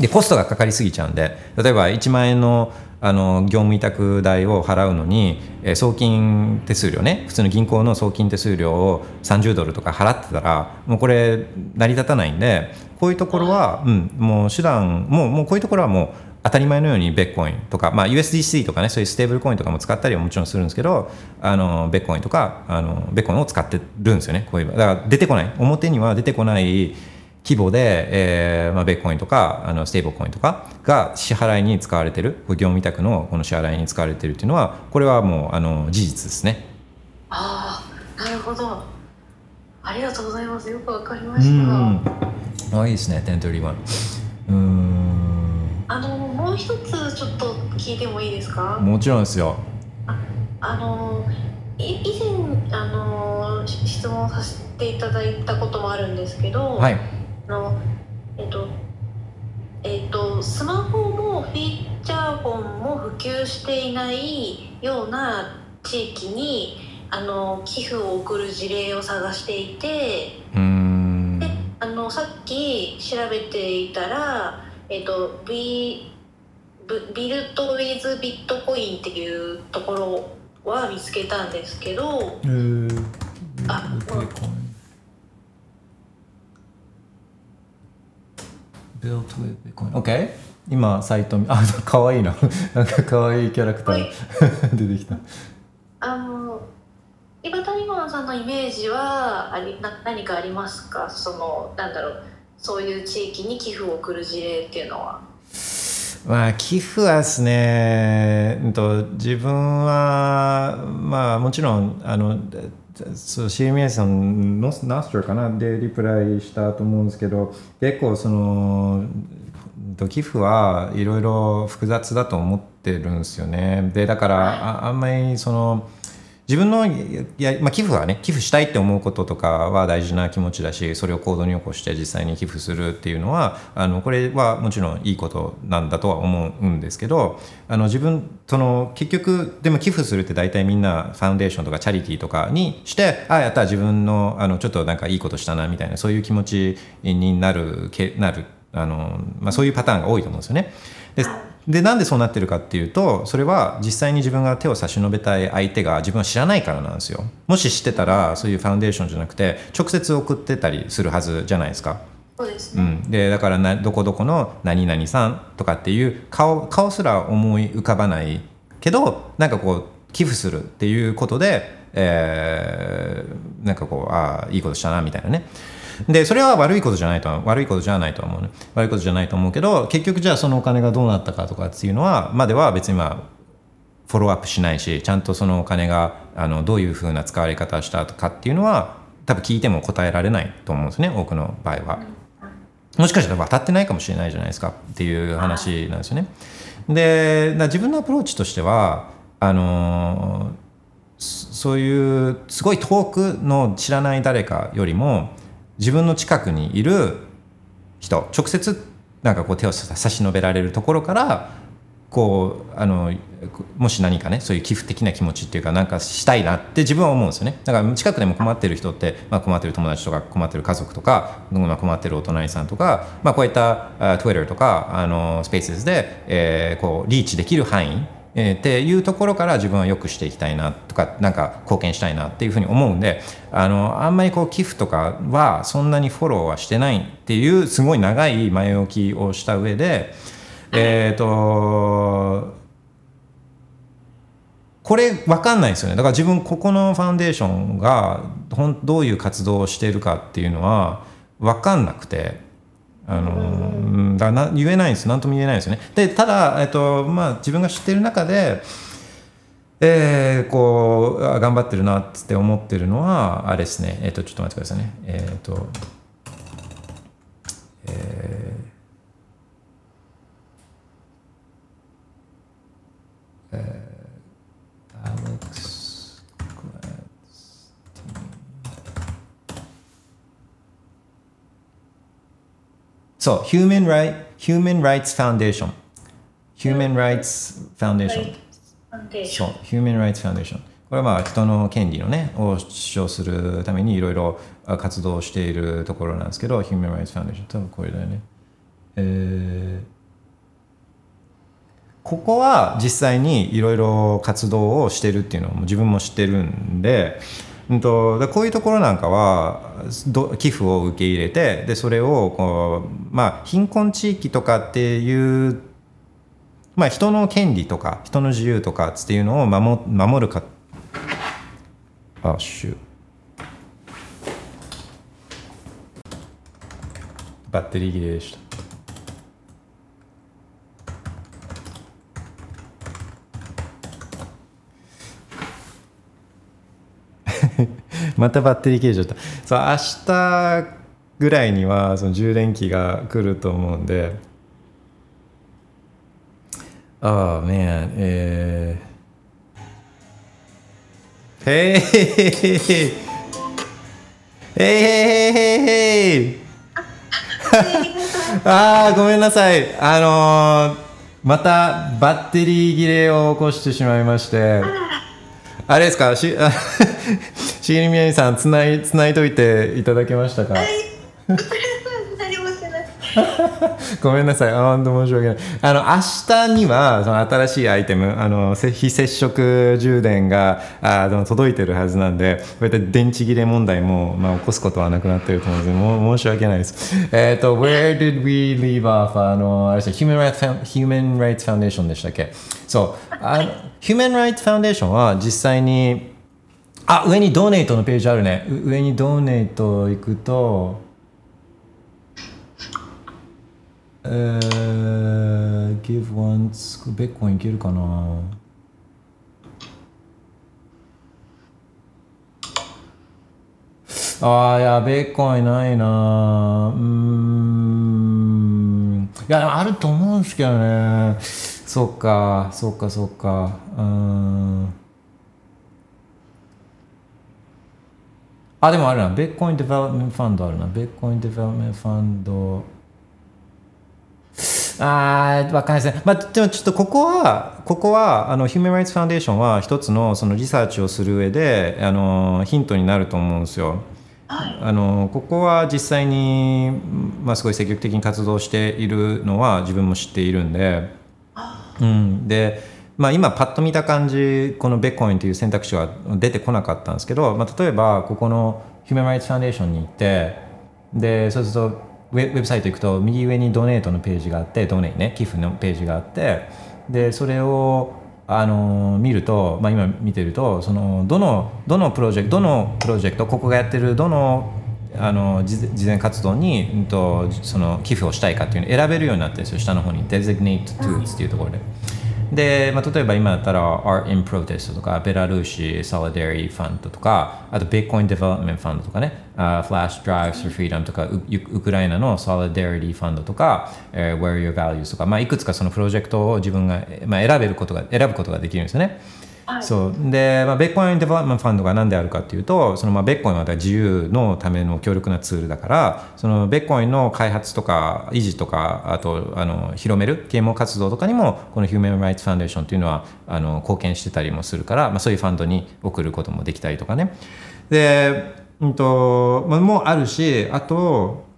でコストがかかりすぎちゃうんで例えば1万円のあの業務委託代を払うのに、えー、送金手数料ね普通の銀行の送金手数料を30ドルとか払ってたらもうこれ成り立たないんでこういうところは、うん、もう手段もうもうこういうところはもう当たり前のようにベッコインとか、まあ、USDC とかねそういうステーブルコインとかも使ったりはもちろんするんですけどあのベッコインとかあのベッコインを使ってるんですよねこういうだから出てこない。表には出てこない規模で、えーまあ、ベッコインとかあのステーブルコインとかが支払いに使われてる。業務委託のこの支払いに使われてるっていうのはこれはもうあの事実ですね。ああなるほど。ありがとうございます。よくわかりました。あいいですね。1031うん。あのもう一つちょっと聞いてもいいですか？もちろんですよ。ああの以前あの質問させていただいたこともあるんですけど、はいのえっとえっとスマホもフィーチャーフォンも普及していないような地域にあの寄付を送る事例を探していてであのさっき調べていたら、えっと、ビビルトウィズビットコインっていうところは見つけたんですけど、あ、うん built with Bitcoin OK 今サイトあかわいいな。なんかかわいいキャラクター 出てきた。あの岩谷マンさんのイメージはありな何かありますか？そのなんだろう。そういう地域に寄付を送る事例っていうのは。まあ寄付はですね、うんと、自分はまあもちろんあのそう CMA さんのナストかなでリプライしたと思うんですけど結構その寄付はいろいろ複雑だと思ってるんですよねでだからああんまりその自分のや、まあ、寄付はね寄付したいって思うこととかは大事な気持ちだしそれを行動に起こして実際に寄付するっていうのはあのこれはもちろんいいことなんだとは思うんですけどあの自分その結局でも寄付するって大体みんなファンデーションとかチャリティーとかにしてああやったら自分のあのちょっとなんかいいことしたなみたいなそういう気持ちになるけなるあの、まあ、そういうパターンが多いと思うんですよね。ででなんでそうなってるかっていうとそれは実際に自分が手を差し伸べたい相手が自分は知らないからなんですよ。もし知ってたらそういうファウンデーションじゃなくて直接送ってたりするはずじゃないですか。そうですね、うん、でだからなどこどこの何々さんとかっていう顔顔すら思い浮かばないけどなんかこう寄付するっていうことで、えー、なんかこうああいいことしたなみたいなねでそれは悪いことじゃないと悪いことじゃないと思うね悪いことじゃないと思うけど結局じゃあそのお金がどうなったかとかっていうのはまでは別にまあフォローアップしないしちゃんとそのお金があのどういうふうな使われ方をしたとかっていうのは多分聞いても答えられないと思うんですね多くの場合は。もしかしたら渡ってないかもしれないじゃないですかっていう話なんですよね。で自分のアプローチとしてはあのそういうすごい遠くの知らない誰かよりも自分の近くにいる人直接なんかこう手を差し伸べられるところからこうあのもし何かねそういう寄付的な気持ちっていうかなんかしたいなって自分は思うんですよね。だから近くでも困ってる人って、まあ、困ってる友達とか困ってる家族とか、まあ、困ってるお隣さんとか、まあ、こういった Twitter とかあのスペースで、えー、こうリーチできる範囲えーっていうところから自分は良くしていきたいなとかなんか貢献したいなっていうふうに思うんであのあんまりこう寄付とかはそんなにフォローはしてないっていうすごい長い前置きをした上でえっ、とこれ分かんないですよね。だから自分ここのファンデーションがどういう活動をしているかっていうのは分かんなくて。あのうん。だな言えないんです。何とも言えないですよね。でただ、えっとまあ、自分が知ってる中でえー、こうあ頑張ってるなって思ってるのはあれですね。えっ、とちょっと待ってくださいね。えっ、とえーえー Alex Gladstein そう Human, right, Human Rights Foundation Human Rights Foundation ファンデーションそう、Human Rights Foundation。これはまあ人の権利のね、を主張するためにいろいろあ活動をしているところなんですけど、Human Rights Foundation。多分これだよね。えーここは実際にいろいろ活動をしてるっていうのも自分も知ってるんで、うんと、でこういうところなんかはど寄付を受け入れてでそれをこう、まあ、貧困地域とかっていうまあ、人の権利とか人の自由とかっていうのを守守るかあシュバッテリー切れでした。またバッテリー切れちゃったそう明日ぐらいにはその充電器が来ると思うんで Oh man. Uh, hey, hey, hey, hey, hey, hey, hey. あーごめんなさい。あのーまたバッテリー切れを起こしてしまいまして。あれですか？し、あしげりみやみさん、つない、つないといていただけましたか？何もしてない ごめんなさい、あ本当申し訳ない。あの明日にはその新しいアイテム、あのせ非接触充電があの届いてるはずなんで、こうやって電池切れ問題もまあ起こすことはなくなってると思うので、もう申し訳ないです。えっ、と、Where did we leave off? あのあれですね Human Rights Human Rights Foundation でしたっけ？そう、あの Human Rights Foundation は実際にあ上にドネートのページあるね。上にドネート行くと。えー、give once ベッコンいけるかな？あーいやベッコンいないな。うーん。いやあると思うんですけどね。そっかそっかそっか。うーん。あでもあるなベッコインデベロップメントファンドあるな。ベッコインデベロップメントファンドあーわかんないですね、まあ、でもちょっとここはここはあの Human Rights Foundation は一つのそのリサーチをする上であのヒントになると思うんですよ。あのここは実際に、まあ、すごい積極的に活動しているのは自分も知っているんで、うん、で、まあ、今パッと見た感じこのベッコインという選択肢は出てこなかったんですけど、まあ、例えばここの Human Rights Foundation に行ってでそうするとウェブサイト行くと右上にドネートのページがあってドネね寄付のページがあってでそれをあの見ると、まあ、今見てるとそのどのどのプロジェクトどのプロジェクトここがやってるどのあの事事前活動に、うん、とその寄付をしたいかっていうのを選べるようになってるんですよ下の方に Designate Tools っていうところで。で、まあ、例えば今だったら Art in Protest とかベラルーシ Solidarity Fund とかあと Bitcoin Development Fund とかねあ Flash Drives for Freedom とかウクライナの Solidarity Fund とか、えー Where Your Values とか、まあ、いくつかそのプロジェクトを自分が、まあ、選べることが選ぶことができるんですよね。そう。で、まあ、ベッコインデベロップメントファンドが何であるかっていうとそのまあベッコインは自由のための強力なツールだからそのベッコインの開発とか維持とかあとあの広める啓蒙活動とかにもこのヒューマン・ライツ・ファンデーションっていうのはあの貢献してたりもするから、まあ、そういうファンドに送ることもできたりとかね。で、うんとまあ、もあるしあと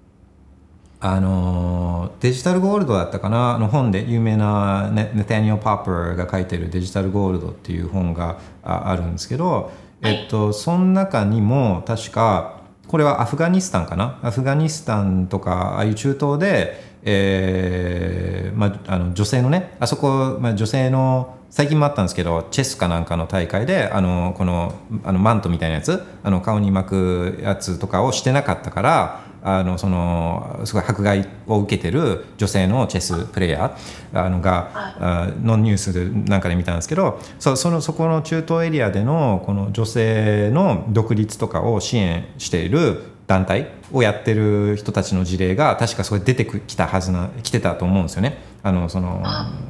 あのデジタルゴールドだったかな？あの本で有名なネネタニオ・パーパーが書いてる「デジタルゴールド」っていう本がああるんですけど、えっと、その中にも確かこれはアフガニスタンかな？アフガニスタンとかああいう中東で、えーまあ、あの女性のねあそこ、まあ、女性の最近もあったんですけどチェスかなんかの大会であのこのあのマントみたいなやつあの顔に巻くやつとかをしてなかったからあのそのすごい迫害を受けてる女性のチェスプレーヤーあのが、あのニュースでなんかで見たんですけどそそのそこの中東エリアでのこの女性の独立とかを支援している団体をやってる人たちの事例が確かそれ出てきたはずな来てたと思うんですよね。あのその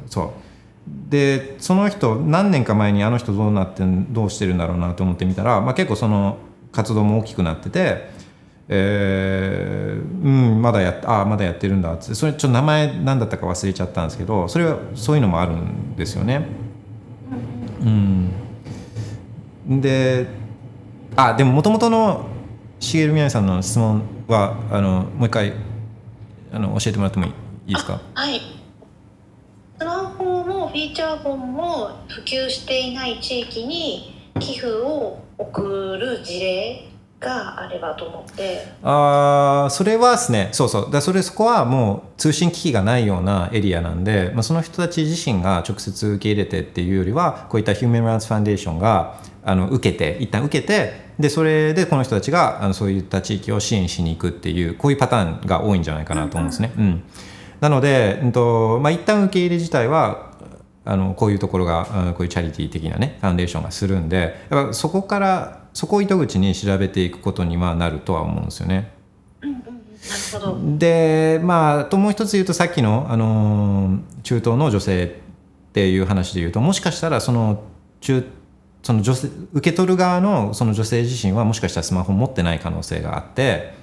そう。でその人何年か前にあの人どうなってどうしてるんだろうなと思ってみたら、まあ、結構その活動も大きくなってて、えー、うんまだやあまだやってるんだ。ってそれちょっと名前何だったか忘れちゃったんですけどそれはそういうのもあるんですよね。うん、であでももともとの茂みやさんの質問はあのもう一回あの教えてもらってもいいですか？はい。スマホもフィーチャーフォンも普及していない地域に寄付を送る事例があればと思って。あそれはですねそうそう。だそれそこはもう通信機器がないようなエリアなんで、まあ、その人たち自身が直接受け入れてっていうよりはこういったヒューマン・ライツ・ファンデーションがあの受けて一旦受けてでそれでこの人たちがあのそういった地域を支援しに行くっていうこういうパターンが多いんじゃないかなと思うんですね。うん、うん、なので、うんとまあ、一旦受け入れ自体はあのこういうところがこういうチャリティー的なねファンデーションがするんでやっぱそこからそこを糸口に調べていくことにはなるとは思うんですよね。でまあともう一つ言うとさっきの、あの中東の女性っていう話で言うともしかしたらその中その女性受け取る側のその女性自身はもしかしたらスマホを持ってない可能性があって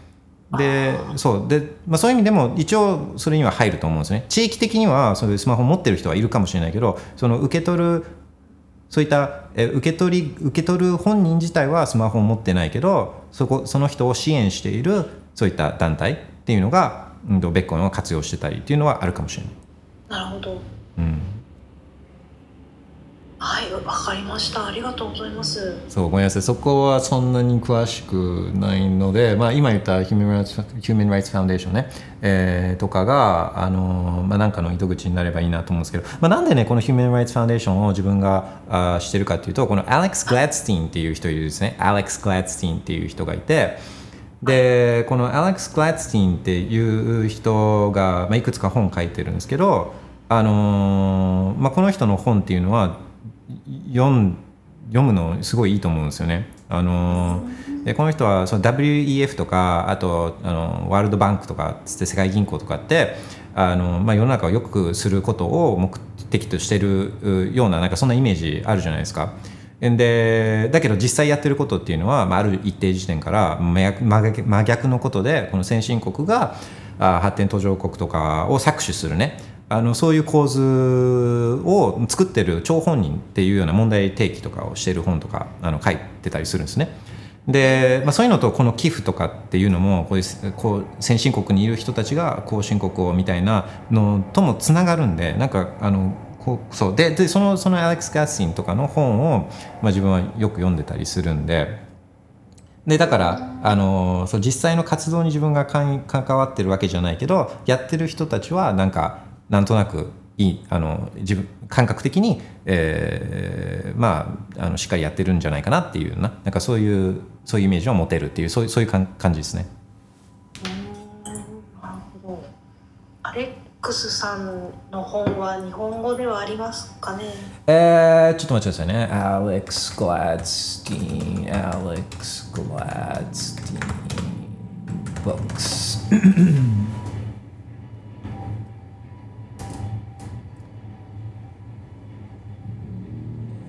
でそう。で、まあ、そういう意味でも一応それには入ると思うんですね。地域的にはそういうスマホを持ってる人はいるかもしれないけどその受け取るそういったえ受け取り受け取る本人自体はスマホを持ってないけどそこその人を支援しているそういった団体っていうのが、うん、ベッコンを活用してたりっていうのはあるかもしれない。なるほど、うんはいわかりました。ありがとうございます。そうごめんなさい。そこはそんなに詳しくないので、まあ、今言ったヒューマン・ライツ・ファウンデーションね、えー、とかがあの、まあ、なんかの糸口になればいいなと思うんですけど、まあ、なんでねこのヒューマン・ライツ・ファウンデーションを自分があしてるかっていうとこのアレックス・グラッツティンっていう人いるですね。アレックス・グラッツティンっていう人がいて。でこのアレックス・グラッツティンっていう人が、まあ、いくつか本書いてるんですけどあのーまあ、この人の本っていうのは読ん読むのすごいいいと思うんですよね。あのでこの人はその WEF とかあとあのワールドバンクとかつって世界銀行とかってあの、まあ、世の中を良くすることを目的としてるようななんかそんなイメージあるじゃないですか。でだけど実際やってることっていうのは、まあ、ある一定時点から真逆のことでこの先進国が発展途上国とかを搾取するねあのそういう構図を作ってる張本人っていうような問題提起とかをしてる本とかあの書いてたりするんですね。で、まあ、そういうのとこの寄付とかっていうのもこういうこう先進国にいる人たちが後進国をみたいなのともつながるんでなんかあのこうそうででそのそのアレックス・ガッシンとかの本を、まあ、自分はよく読んでたりするんででだからあのそう実際の活動に自分が関わってるわけじゃないけどやってる人たちはなんかなんとなくいいあの自分感覚的に、えー、まああのしっかりやってるんじゃないかなっていうななんかそういうそういうイメージを持てるっていうそういうそういう感じですね。なるほどアレックスさんの本は日本語ではありますかね？えー、ちょっと待ってくださいね。アレックス・グラッツティーン、アレックス・グラッツティーン、ブックス。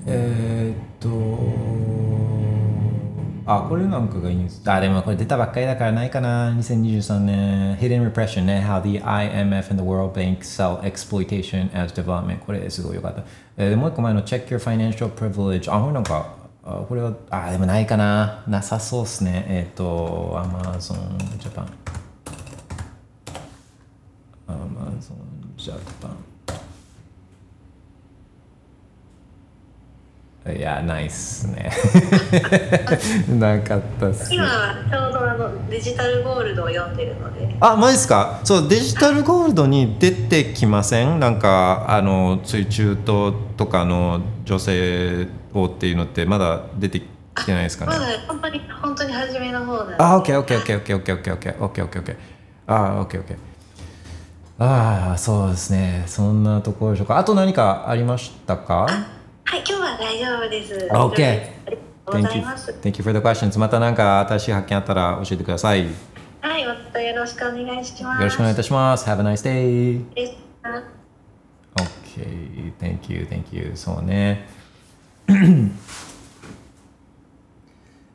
えー、っとあこれなんかがいいんですあでもこれ出たばっかりだからないかな2023年 Hidden Repression ね How the IMF and the World Bank sell exploitation as development これすごいよかった、えー、もう一個前の Check your financial privilege あこれなんかあこれはあでもないかななさそうっすねえっ、ー、と Amazon Japan ゾンジャパンいやないっすね。なかったっす。今はちょうどあのデジタルゴールドを読んでるので。あマジっすか？そうデジタルゴールドに出てきません？なんかあのそういう中東とかの女性をっていうのってまだ出てきてないですかね？まだ本当に本当に初めの方なんで。あ、オッケーオッケーオッケーオッケーオッケーオッケーオッケーオッケーオッケー。オッケーあ、オッケーオッケー。ああ、そうですね。そんなところでしょうか？あと何かありましたか？はい今日は大丈夫です OK ありがとうござ Thank い you, ます thank you for the questions. また何か新しい発見あったら教えてください。よはいまたよろしくお願いしますろしくお願いいたします。Have a nice day. OK, thank you, thank you. そうね。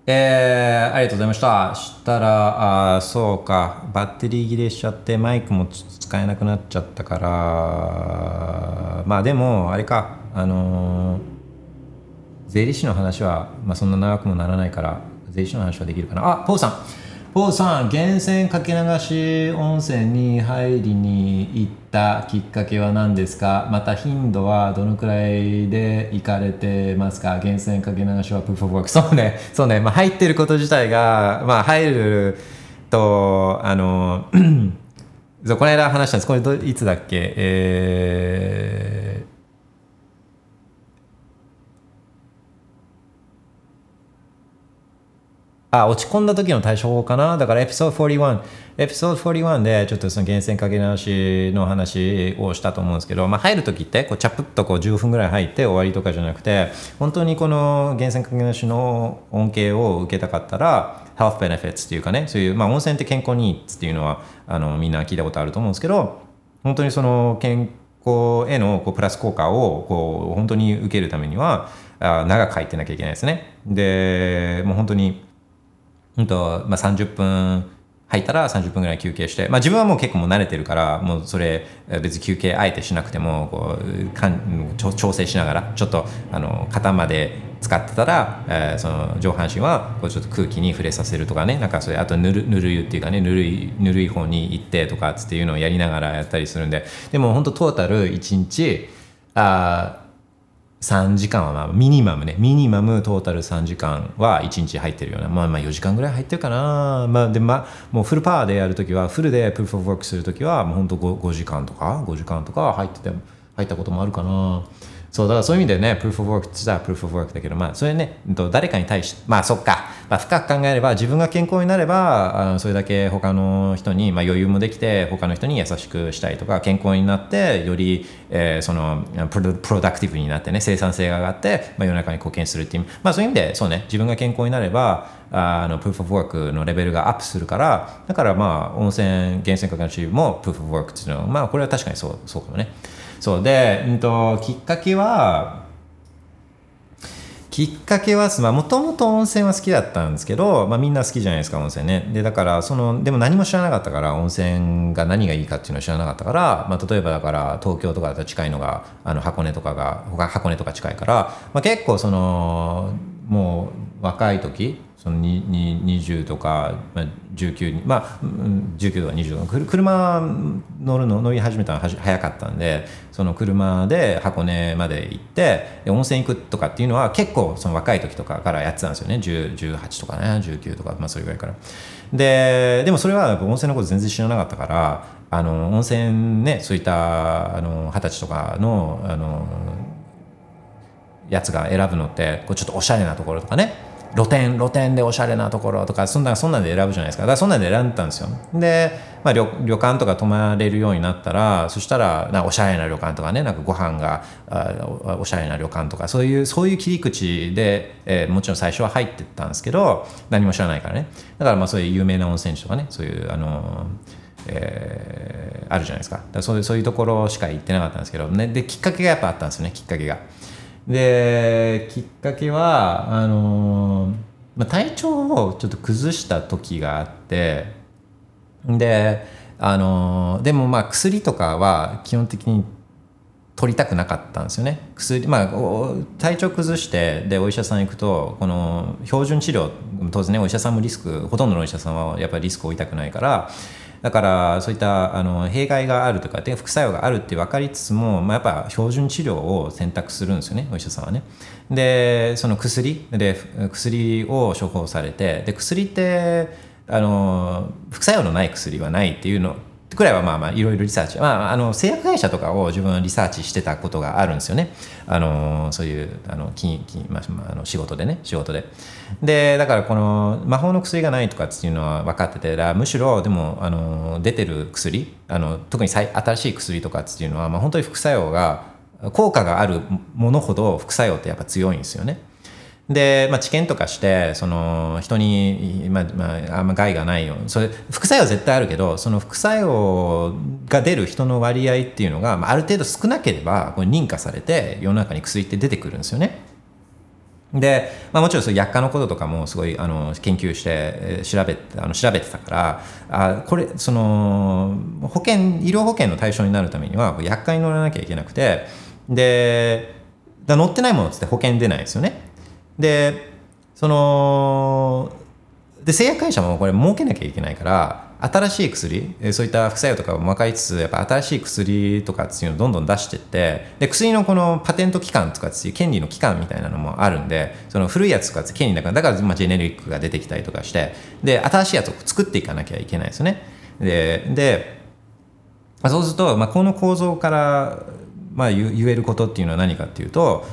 えー、ありがとうございました。したら、あーそうか、バッテリー切れしちゃって、マイクもつ使えなくなっちゃったから、まあでも、あれか、あのー税理士の話は、まあ、そんな長くもならないから、税理士の話はできるかな。あ、ポーさん。ポーさん、源泉かけ流し温泉に入りに行ったきっかけは何ですか？また頻度はどのくらいで行かれてますか？源泉かけ流しはプーフォーワーク。そうね、そうね、まあ、入ってること自体が、まあ、入ると、あの、そうこの間話したんです。これいつだっけ？えーあ、落ち込んだ時の対処法かな？だからエピソード41、エピソード41でちょっとその源泉かけ直しの話をしたと思うんですけど、まあ入る時ってこうチャプッとこう10分ぐらい入って終わりとかじゃなくて、本当にこの源泉かけ直しの恩恵を受けたかったら、health benefits っていうかね、そういう、まあ温泉って健康にいいっていうのは、あの、みんな聞いたことあると思うんですけど、本当にその健康へのこうプラス効果をこう本当に受けるためには、あ長く入ってなきゃいけないですね。で、もう本当に、うんとまあ、30分入ったら30分ぐらい休憩して、まあ、自分はもう結構もう慣れてるからもうそれ別に休憩あえてしなくてもこうかん調整しながらちょっとあの肩まで使ってたら、えーその上半身はこうちょっと空気に触れさせるとかねなんかそれあとぬるぬる湯っていうかねぬるいぬるい方に行ってとかっていうのをやりながらやったりするんででも本当トータル1日あ3時間はまあミニマムね。ミニマムトータル3時間は1日入ってるような。まあまあ4時間ぐらい入ってるかな。まあでまあもうフルパワーでやるときはフルでプルフォーフォークするときはもう本当 5, 5時間とか5時間とか入ってて入ったこともあるかな。そうだからそういう意味でね、プルーフ・オブ・ワークって言ったらプルーフ・オブ・ワークだけど、まあ、それね、誰かに対して、まあ、そっか、まあ、深く考えれば、自分が健康になれば、あそれだけ他の人に、まあ、余裕もできて、他の人に優しくしたいとか、健康になって、より、えーそのプロ、ダクティブになってね、生産性が上がって、まあ、世の中に貢献するっていう、まあ、そういう意味で、そうね、自分が健康になれば、あの、プルーフ・オブ・ワークのレベルがアップするから、だから、まあ、温泉、源泉かけのチームもプルーフ・オブ・ワークっていうのは、まあ、これは確かにそう、そうかもね。そうで、うんと、きっかけは、きっかけはもともと温泉は好きだったんですけど、まあ、みんな好きじゃないですか温泉ね。でだからそのでも何も知らなかったから温泉が何がいいかっていうのを知らなかったから、まあ、例えばだから東京とかだと近いのがあの箱根とかが箱根とか近いから、まあ、結構そのもう若い時その20とか、まあ、19にまあうん19とか20とか車乗るの乗り始めたのは早かったんでその車で箱根まで行って温泉行くとかっていうのは結構その若い時とかからやってたんですよね。18とかね19とか、まあ、それぐらいから。ででもそれは温泉のこと全然知らなかったからあの温泉ねそういった二十歳とかのあのやつが選ぶのってこうちょっとおしゃれなところとかね。露店露店でおしゃれなところとかそんなそんなんで選ぶじゃないですか。だからそんなんで選んでたんですよ。で、まあ、旅旅館とか泊まれるようになったらそしたらなおしゃれな旅館とかねなんかご飯があおしゃれな旅館とかそういうそういう切り口で、えーもちろん最初は入ってったんですけど何も知らないからね。だからまあそういう有名な温泉地とかねそういうあのえーあるじゃないですか。だそういうそういうところしか行ってなかったんですけど、ね、できっかけがやっぱあったんですよねきっかけが。できっかけはあのまあ、体調をちょっと崩した時があってであのでもまあ薬とかは基本的に取りたくなかったんですよね。薬まあ体調崩してでお医者さん行くとこの標準治療当然ねお医者さんもリスクほとんどのお医者さんはやっぱりリスクを負いたくないからだからそういったあの弊害があるとかで副作用があるって分かりつつも、まあ、やっぱ標準治療を選択するんですよねお医者さんはね。でその薬で薬を処方されてで薬ってあの副作用のない薬はないっていうのくらいはまあまあいろいろリサーチ、まあ、あの製薬会社とかを自分はリサーチしてたことがあるんですよね。あのそういうあの金金、まあ、あの仕事でね仕事で。でだからこの魔法の薬がないとかっていうのは分かっててむしろでもあの出てる薬あの特に新しい薬とかっていうのは、まあ、本当に副作用が効果があるものほど副作用ってやっぱ強いんですよね。で、まあ、治験とかしてその人に、まあまあ、あんま害がないようにそれ副作用は絶対あるけどその副作用が出る人の割合っていうのが、まあ、ある程度少なければこれ認可されて世の中に薬って出てくるんですよね。で、まあ、もちろんそう薬価のこととかもすごいあの研究して、調べあの調べてたからあこれその保険医療保険の対象になるためには薬価に乗らなきゃいけなくてでだ乗ってないものって保険出ないですよね。でそので製薬会社もこれ儲けなきゃいけないから新しい薬そういった副作用とかも分かりつつやっぱ新しい薬とかっていうのをどんどん出していってで薬のこのパテント期間とかっていう権利の期間みたいなのもあるんでその古いやつとかって権利だからだからまあジェネリックが出てきたりとかしてで新しいやつを作っていかなきゃいけないですよね。でで、ま、そうすると、まあ、この構造からまあ言えることっていうのは何かっていうと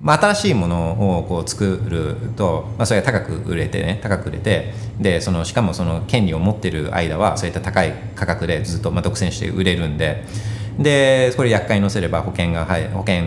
まあ、新しいものをこう作ると、まあ、それが高く売れてね高く売れてでそのしかもその権利を持ってる間はそういった高い価格でずっとまあ独占して売れるんででこれ厄介に乗せれば保険が、はい、保険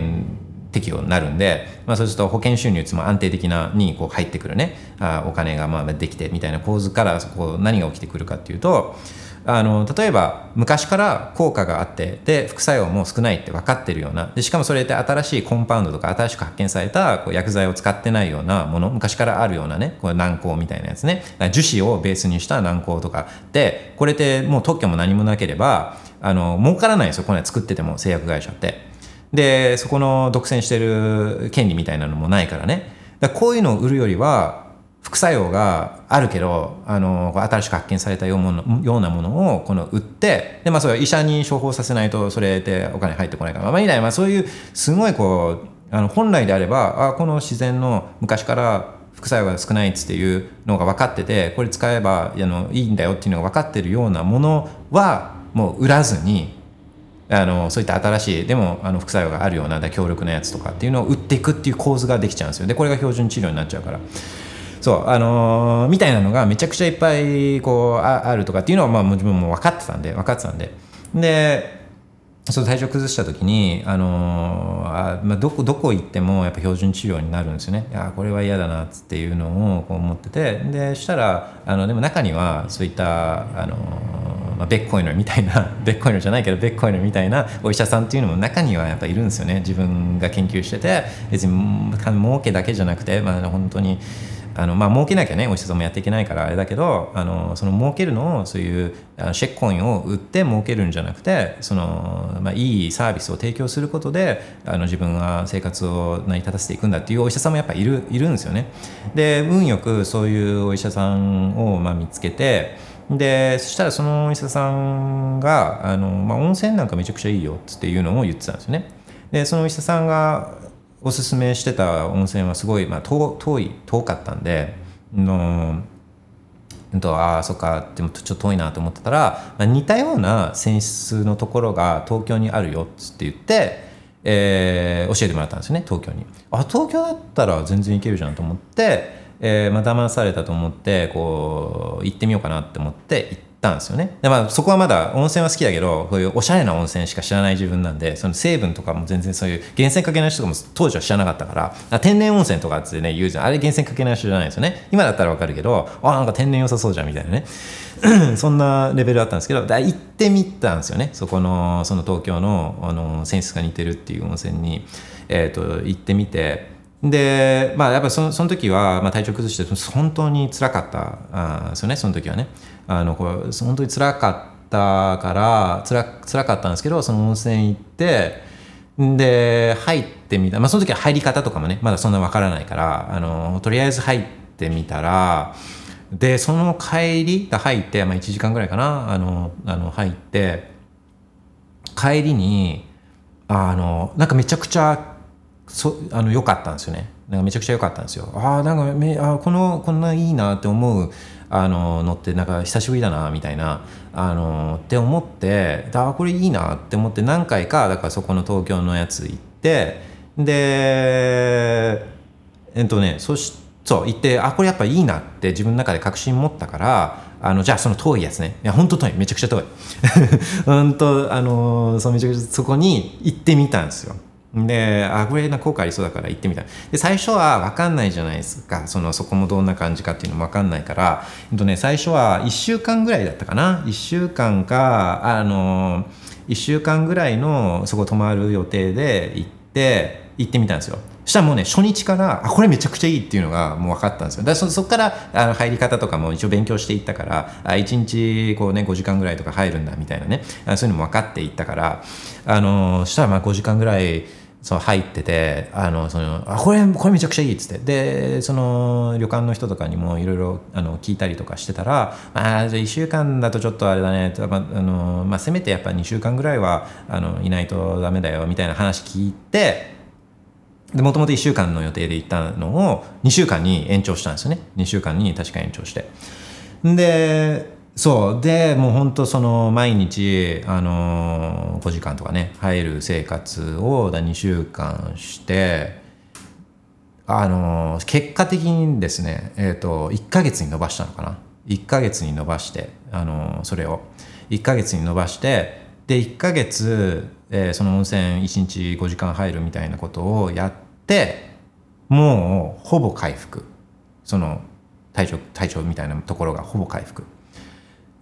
適用になるんで、まあ、そうすると保険収入つも安定的なにこう入ってくるねあお金がまあできてみたいな構図からこ何が起きてくるかっていうとあの例えば昔から効果があってで副作用も少ないって分かってるようなでしかもそれって新しいコンパウンドとか新しく発見されたこう薬剤を使ってないようなもの昔からあるようなねこれ軟膏みたいなやつね。樹脂をベースにした軟膏とか。でこれってもう特許も何もなければあの儲からないんですよ。これ作ってても製薬会社って。でそこの独占してる権利みたいなのもないからね。だこういうのを売るよりは副作用があるけどあの新しく発見されたようなものをこの売ってで、まあ、それ医者に処方させないとそれでお金入ってこないから、まあ、みたいな、まあ、そういうすごいこうあの本来であればあこの自然の昔から副作用が少ないっていうのが分かっててこれ使えばあのいいんだよっていうのが分かってるようなものはもう売らずにあのそういった新しいでもあの副作用があるような強力なやつとかっていうのを売っていくっていう構図ができちゃうんですよ。でこれが標準治療になっちゃうから。そうあのー、みたいなのがめちゃくちゃいっぱいこうああるとかっていうのはまあ自分も分かってたんで分かってたんで。でその体調崩した時に、あのー、あまあ、どこどこ行ってもやっぱ標準治療になるんですよね。いやこれは嫌だなっていうのをこう思ってて。でしたらあのでも中にはそういった、あのー、まあ、ベッコイノみたいな ベッコイノじゃないけどベッコイノみたいなお医者さんっていうのも中にはやっぱいるんですよね。自分が研究してて別に儲けだけじゃなくて、まあ、本当に。あのまあ儲けなきゃねお医者さんもやっていけないからあれだけどあのその儲けるのをそういうあのシェックコインを売って儲けるんじゃなくてその、まあ、いいサービスを提供することであの自分が生活を成り立たせていくんだっていうお医者さんもやっぱいるいるんですよね。で運よくそういうお医者さんをまあ見つけてでそしたらそのお医者さんがあの、まあ、温泉なんかめちゃくちゃいいよっていうのを言ってたんですよね。でそのお医者さんがおすすめしてた温泉はすごい、まあ、遠遠い遠かったんでのとああそっかでもちょっと遠いなと思ってたら、まあ、似たような泉質のところが東京にあるよって言って、えー、教えてもらったんですよね東京にあ東京だったら全然行けるじゃんと思って、えーまあ騙されたと思ってこう行ってみようかなって思って行って。たんですよね。で、まあ、そこはまだ温泉は好きだけどこういうおしゃれな温泉しか知らない自分なんでその成分とかも全然そういう源泉かけない人とかも当時は知らなかったから天然温泉とかってね言うじゃん。あれ源泉かけない人じゃないですよね。今だったらわかるけどあなんか天然良さそうじゃんみたいなね。そんなレベルだったんですけどだ行ってみたんですよね。そこのその東京のあの泉質が似てるっていう温泉に、えーと、行ってみて。でまあやっぱそのその時は、まあ、体調崩して本当につらかったあですよねその時はね。あのこれ本当につらかったからつら辛かったんですけどその温泉行ってで入ってみた、まあ、その時は入り方とかもねまだそんなわからないからあのとりあえず入ってみたらでその帰りが入って、まあ、1時間ぐらいかなあのあの入って帰りにあのなんかめちゃくちゃそあの良かったんですよね。なんかめちゃくちゃ良かったんですよ。ああなんかめあこのこんないいなって思うあののってなんか久しぶりだなみたいなあのって思ってあこれいいなって思って何回かだからそこの東京のやつ行ってでえっとねそしそう行ってあこれやっぱいいなって自分の中で確信持ったからあのじゃあその遠いやつね。いや本当遠い。めちゃくちゃ遠い。本当あのそうめちゃくちゃそこに行ってみたんですよ。であこれな効果ありそうだから行ってみたで最初は分かんないじゃないですか。そのそこもどんな感じかっていうのも分かんないから、えっとね、最初は1週間ぐらいだったかな。1週間かあの1週間ぐらいのそこ泊まる予定で行って行ってみたんですよ。したらもうね初日からあこれめちゃくちゃいいっていうのがもう分かったんですよ。だからそこからあの入り方とかも一応勉強していったからあ1日こう、ね、5時間ぐらいとか入るんだみたいなね。そういうのも分かっていったから。あのしたらまあ5時間ぐらいそう入っててあのそのあこれこれめちゃくちゃいいっつって。でその旅館の人とかにもいろいろ聞いたりとかしてたら「あじゃあ1週間だとちょっとあれだね」まあのまあ、せめてやっぱ2週間ぐらいはあのいないとダメだよみたいな話聞いてでもともと1週間の予定で行ったのを2週間に延長したんですよね。2週間に確か延長して。でそう。でもう本当その毎日あの5時間とかね入る生活を2週間してあの結果的にですね、えーと、1か月に伸ばしたのかな。1か月に伸ばしてあのそれを。1か月に伸ばしてで1か月、えー、その温泉1日5時間入るみたいなことをやってもうほぼ回復。その体調体調みたいなところがほぼ回復。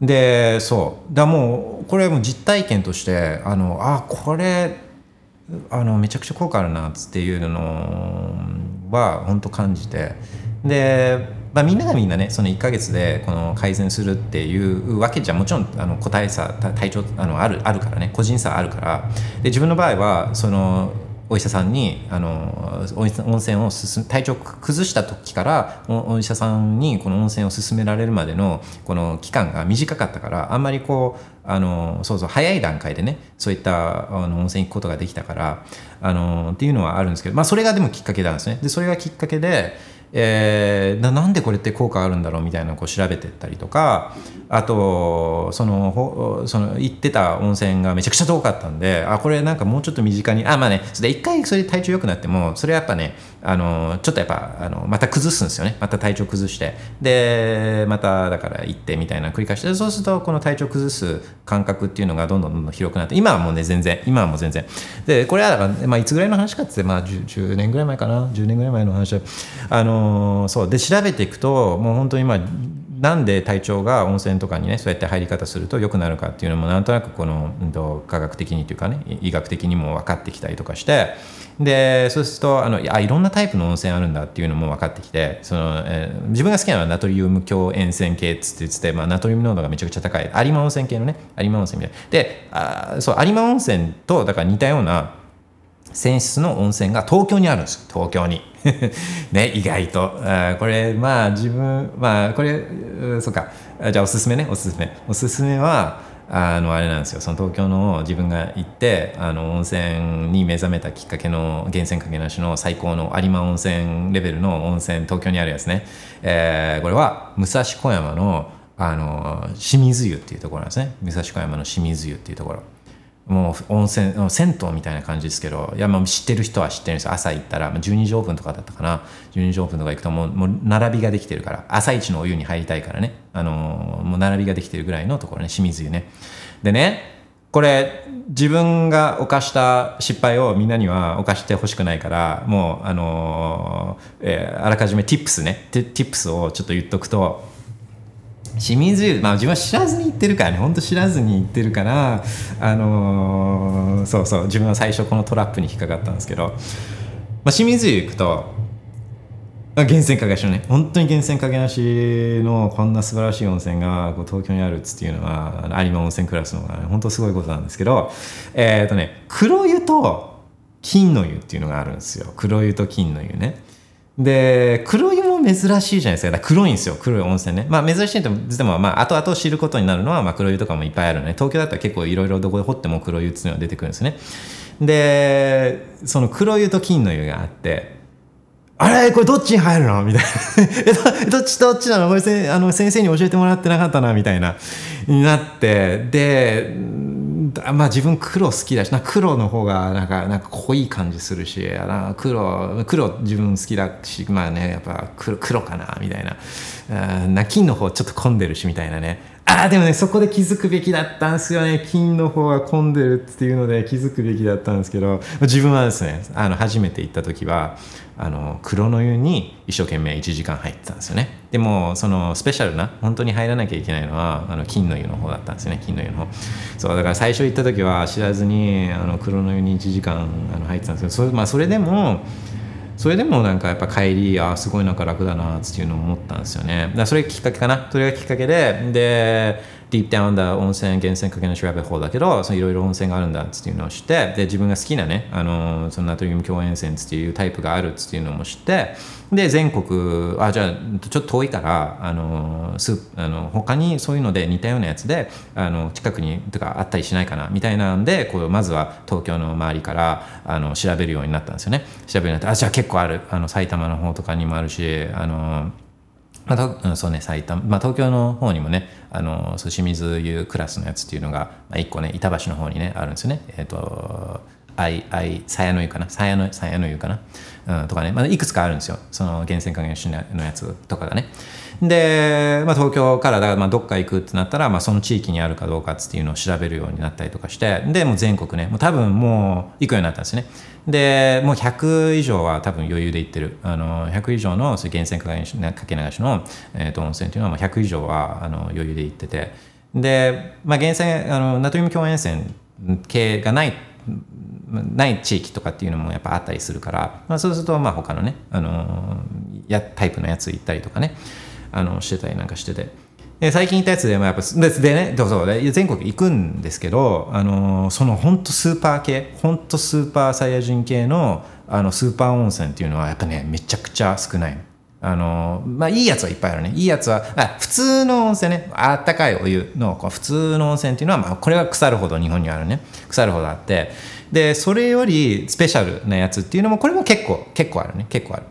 でそう。だもうこれも実体験としてあのあこれあのめちゃくちゃ効果あるなっていうのは本当感じて。で、まあ、みんながみんなねその1か月でこの改善するっていうわけじゃもちろんあの個体差体調あのあるあるからね個人差あるから。で自分の場合はそのお医者さんにあの温泉を進体調崩した時からお医者さんにこの温泉を勧められるまでのこの期間が短かったからあんまりこうあのそうそう早い段階でねそういったあの温泉行くことができたからあのっていうのはあるんですけど、まあ、それがでもきっかけなんですね。でそれがきっかけでえー、なんでこれって効果あるんだろうみたいなのをこう調べてったりとかあとそのその行ってた温泉がめちゃくちゃ遠かったんであこれなんかもうちょっと身近にあまあねそれ一回それで体調良くなってもそれはやっぱねあのちょっとやっぱあのまた崩すんですよね。また体調崩して。でまただから行ってみたいな繰り返して。そうするとこの体調崩す感覚っていうのがどんどんどんどん広くなって。今はもうね全然今はもう全然。でこれはだから、まあ、いつぐらいの話かっつって、まあ10、10, 年ぐらい前かな。10年ぐらい前の話。あのそう。で調べていくともう本当に今なんで体調が温泉とかにねそうやって入り方すると良くなるかっていうのもなんとなくこの、うん、と科学的にというかね医学的にも分かってきたりとかしてでそうするとあのあいろんなタイプの温泉あるんだっていうのも分かってきてその、えー、自分が好きなのはナトリウム強塩泉系っつって言ってて、まあ、ナトリウム濃度がめちゃくちゃ高い有馬温泉系のね有馬温泉みたいな。であそう有馬温泉とだから似たような泉質の温泉が東京にあるんです東京に。ね意外と。あこれまあ自分まあこれそうか。じゃあおすすめね。おすすめ。おすすめはあのあれなんですよ。その東京の自分が行ってあの温泉に目覚めたきっかけの源泉かけなしの最高の有馬温泉レベルの温泉東京にあるやつね、えー、これは武蔵小山のあの清水湯っていうところなんですね。武蔵小山の清水湯っていうところ。もう温泉銭湯みたいな感じですけどいやまあ知ってる人は知ってるんです朝行ったら12時オープンとかだったかな。12時オープンとか行くともうもう並びができてるから。朝一のお湯に入りたいからね、あのー、もう並びができてるぐらいのところね。清水湯ね。でねこれ自分が犯した失敗をみんなには犯してほしくないからもうあのー、えー、あらかじめ tips ね。tips をちょっと言っとくと清水湯。まあ自分は知らずに行ってるからね。本当知らずに行ってるからあのー、そうそう。自分は最初このトラップに引っかかったんですけど、まあ、清水湯行くと源泉かけなしのね。本当に源泉かけなしのこんな素晴らしい温泉がこう東京にあるっつっていうのは有馬温泉クラスのが、ね、本当すごいことなんですけど。えっ、ー、とね黒湯と金の湯っていうのがあるんですよ。黒湯と金の湯ね。で黒湯も珍しいじゃないですか。か黒いんですよ。黒い温泉ね。まあ珍しいと言ってもまあ後々知ることになるのは、まあ、黒湯とかもいっぱいあるね東京だったら結構いろいろどこで掘っても黒湯っていうのが出てくるんですね。でその黒湯と金の湯があってあれ？これどっちに入るの？みたいな。えどどっちどっちなの？これせあの先生に教えてもらってなかったなみたいな。になってでまあ自分黒好きだしな黒の方がなんかなんか濃い感じするしな黒黒自分好きだしまあねやっぱ黒黒かなみたいな。な金の方ちょっと混んでるしみたいなね。ああでもねそこで気づくべきだったんですよね。金の方が混んでるっていうので気づくべきだったんですけど自分はですねあの初めて行った時はあの黒の湯に一生懸命1時間入ってたんですよね。でもそのスペシャルな本当に入らなきゃいけないのはあの金の湯の方だったんですよね金の湯の方。そうだから最初行った時は知らずにあの黒の湯に1時間あの入ってたんですけどそれ,、まあ、それでもそれでもなんかやっぱ帰りあすごいなんか楽だなっていうのを思ったんですよね。だからそれがきっかけかな。それがきっかけでで Deep Down だ温泉源泉かけの調べ法だけどいろいろ温泉があるんだっていうのを知ってで自分が好きなねあのそのナトリウム強塩泉っていうタイプがあるっていうのも知ってで全国あじゃあちょっと遠いからあのスあの他にそういうので似たようなやつであの近くにとかあったりしないかなみたいなんでこうまずは東京の周りからあの調べるようになったんですよね。調べるようになってあじゃあ結構ある。あの埼玉の方とかにもあるしあのまあ、そうね埼玉、まあ、東京の方にもねあのそう清水湯クラスのやつっていうのが、まあ、1個ね板橋の方にねあるんですよね。えっ、ー、とい鞘の湯かな？鞘のの湯かな、うん、とかね、まあ、いくつかあるんですよ。その源泉加減のやつとかがね。で、まあ、東京からだからまあどっか行くってなったら、まあ、その地域にあるかどうかっていうのを調べるようになったりとかしてでもう全国ねもう多分もう行くようになったんですね。でもう100以上は多分余裕で行ってる。あの100以上の源泉かけ流しの、えー、と温泉っていうのは100以上はあの余裕で行ってて。で、まあ、源泉あのナトリウム強塩泉系がないない地域とかっていうのもやっぱあったりするから、まあ、そうするとまあ他のね、あのやタイプのやつ行ったりとかね。あのしてたりなんかしてて。で最近行ったやつでもやっぱでねどうぞ全国行くんですけど、あのその本当スーパー系本当スーパーサイヤ人系のあのスーパー温泉っていうのはやっぱねめちゃくちゃ少ない。あのまあいいやつはいっぱいあるね。いいやつはあ普通の温泉ねあったかいお湯のこう普通の温泉っていうのは、まあ、これは腐るほど日本にあるね。腐るほどあって。でそれよりスペシャルなやつっていうのもこれも結構結構あるね。結構あ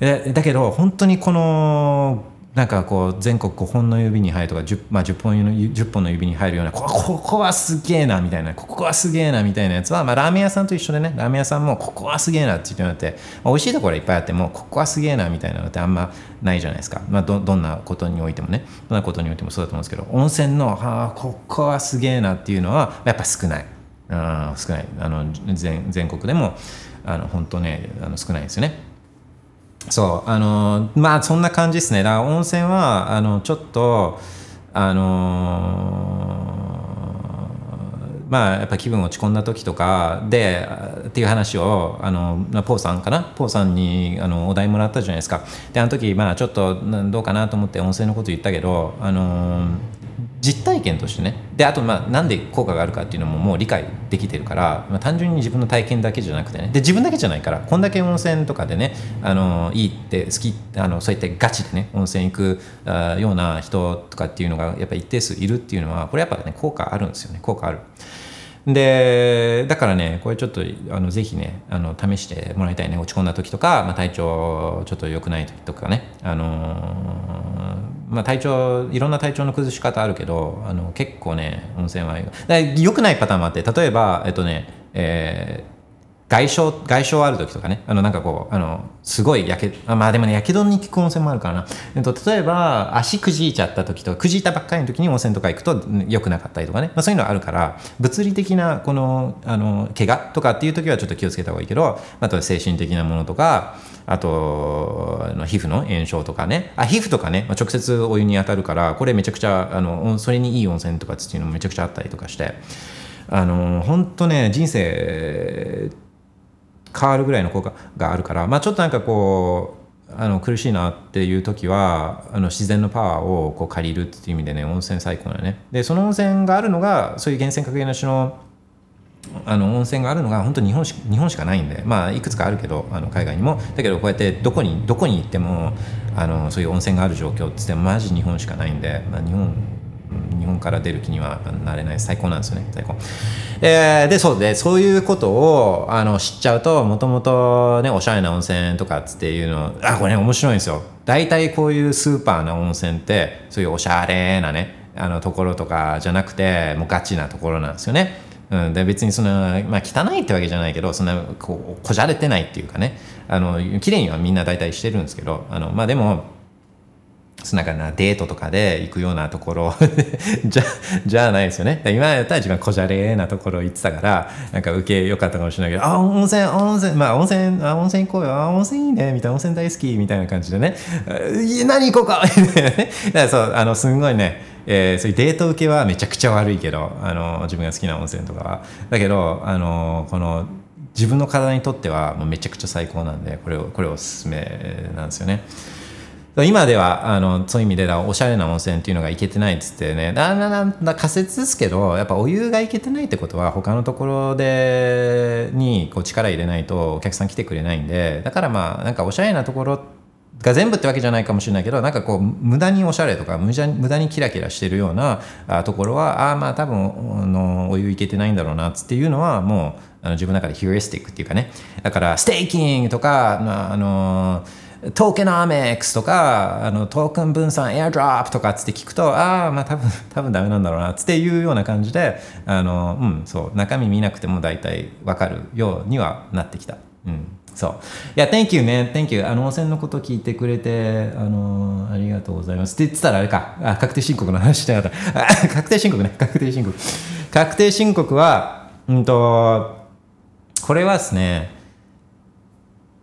る。だけど本当にこのなんかこう全国5本の指に入るとか 10,、まあ、10, 本の10本の指に入るようなここはすげえなみたいなここはすげえなみたいなやつは、まあ、ラーメン屋さんと一緒でねラーメン屋さんもここはすげえなって言ってもらって、まあ、美味しいところいっぱいあってもここはすげえなみたいなのってあんまないじゃないですか、まあ、どどんなことにおいてもねどんなことにおいてもそうだと思うんですけど温泉の、あ、ここはすげえなっていうのはやっぱ少ない、うん、少ない。あの全全国でもあの本当ねあの少ないですよね。そうあのまあそんな感じですね。だから温泉はあのちょっとあのまあやっぱ気分落ち込んだ時とかでっていう話をあのポーさんかな？ポーさんにあのお題もらったじゃないですか。であの時まあちょっとどうかなと思って温泉のこと言ったけどあの実体験としてね。であとまあなんで効果があるかっていうのももう理解できてるから、まあ、単純に自分の体験だけじゃなくてね。で自分だけじゃないからこんだけ温泉とかでねあのいいって好きあのそうやってガチでね温泉行くあような人とかっていうのがやっぱ一定数いるっていうのはこれやっぱね効果あるんですよね。効果ある。でだからねこれちょっとあのぜひねあの試してもらいたいね。落ち込んだ時とか、まあ、体調ちょっと良くない時とかね。あのまあ、体調いろんな体調の崩し方あるけどあの結構ね温泉は良くないパターンもあって例えばえっとね、えー外傷外傷ある時とかね。あのなんかこうあのすごいやけあまあでもねやけどに効く温泉もあるからな、えっと、例えば足くじいちゃった時とかくじいたばっかりの時に温泉とか行くと良くなかったりとかね、まあ、そういうのはあるから物理的なこのあの怪我とかっていう時はちょっと気をつけた方がいいけどあとは精神的なものとかあとあの皮膚の炎症とかね。あ皮膚とかね、まあ、直接お湯に当たるからこれめちゃくちゃあのそれにいい温泉とかっていうのもめちゃくちゃあったりとかして。あの本当ね人生変わるぐらいの効果があるから、まあ、ちょっとなんかこうあの苦しいなっていう時はあの自然のパワーをこう借りるっていう意味でね温泉最高だね。でその温泉があるのがそういう源泉かけなしのあの温泉があるのが本当に日本し日本しかないんで、まあ、いくつかあるけどあの海外にも。だけどこうやってどこにどこに行ってもあのそういう温泉がある状況って言ってもマジ日本しかないんで、まあ、日本日本から出る気にはなれない。最高なんですよね最高、えー、でそうでそういうことをあの知っちゃうともともとねおしゃれな温泉とかっていうのあこれね面白いんですよ。大体こういうスーパーな温泉ってそういうおしゃれなねあのところとかじゃなくてもうガチなところなんですよね。うん、で別にその、まあ、汚いってわけじゃないけどそんなここじゃれてないっていうかね。あの綺麗にはみんな大体してるんですけどあの、まあ、でもなんかなデートとかで行くようなところ。じゃじゃないですよね。今やったら一番こじゃれなところ行ってたからなんか受け良かったかもしれないけどあ温泉温泉まあ温泉あ温泉行こうよ。あ温泉いいね。みたいな温泉大好きみたいな感じでね。何行こうか？みたいなね。だからそうあのすんごいね。えー、そういうデート受けはめちゃくちゃ悪いけどあの自分が好きな温泉とかは。だけどあのこの自分の体にとってはもうめちゃくちゃ最高なんでこれをこれおすすめなんですよね。今ではあのそういう意味でおしゃれな温泉っていうのがいけてないっつってね。だだだだ仮説ですけどやっぱお湯がいけてないってことは他のところでにこう力入れないとお客さん来てくれないんで。だからまあなんかおしゃれなところが全部ってわけじゃないかもしれないけどなんかこう無駄におしゃれとか無駄にキラキラしてるようなところはああまあ多分あのお湯いけてないんだろうなっていうのはもうあの自分の中でヒューリスティックっていうかね。だからステーキングとかあのトーケナメックスとかあのトークン分散エアドロップとかつって聞くとああまあ多分 多分ダメなんだろうなっていうような感じであの、うん、そう中身見なくても大体分かるようにはなってきた。うんそう。いや、Thank you ね。Thank you. あの、温泉のこと聞いてくれて、あの、ありがとうございます。って言ってたらあれか。あ、確定申告の話してなかった。確定申告ね。確定申告。確定申告は、うんと、これはですね、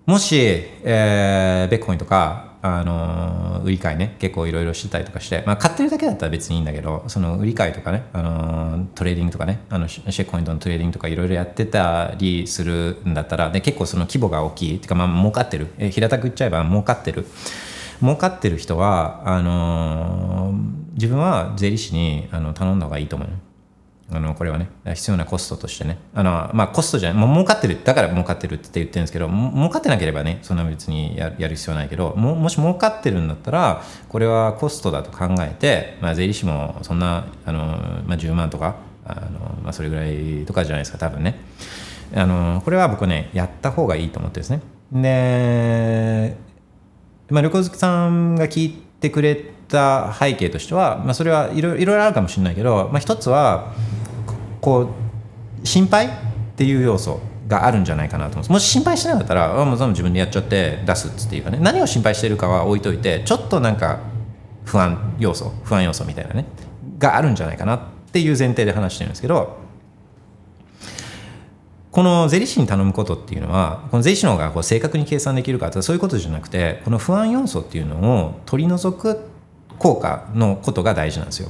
もし、えー、ビットコインとか、あの売り買いね結構いろいろしてたりとかして、まあ、買ってるだけだったら別にいいんだけどその売り買いとかね、あのトレーディングとかねあのシェックポイントのトレーディングとかいろいろやってたりするんだったらで結構その規模が大きいていうかまあ儲かってる、え平たく言っちゃえば儲かってる。儲かってる人はあの自分は税理士にあの頼んだ方がいいと思うあのこれはね必要なコストとしてね。あのまあコストじゃない。もう儲かってる。だから儲かってるって言ってるんですけど儲かってなければねそんな別にやる必要ないけどももし儲かってるんだったらこれはコストだと考えて、まあ、税理士もそんなあの、まあ、10万とかあの、まあ、それぐらいとかじゃないですか多分ね。あのこれは僕ねやった方がいいと思ってですね。で、まあ、旅行好きさんが聞いてくれた背景としては、まあ、それはいろいろあるかもしれないけど、まあ、一つはこう心配っていう要素があるんじゃないかなと思います。もし心配してなかったらあもう自分でやっちゃって出すっていうかね。何を心配してるかは置いといてちょっとなんか不安要素不安要素みたいなねがあるんじゃないかなっていう前提で話してるんですけどこの税理士に頼むことっていうのはこの税理士の方がこう正確に計算できるかとかそういうことじゃなくてこの不安要素っていうのを取り除く効果のことが大事なんですよ。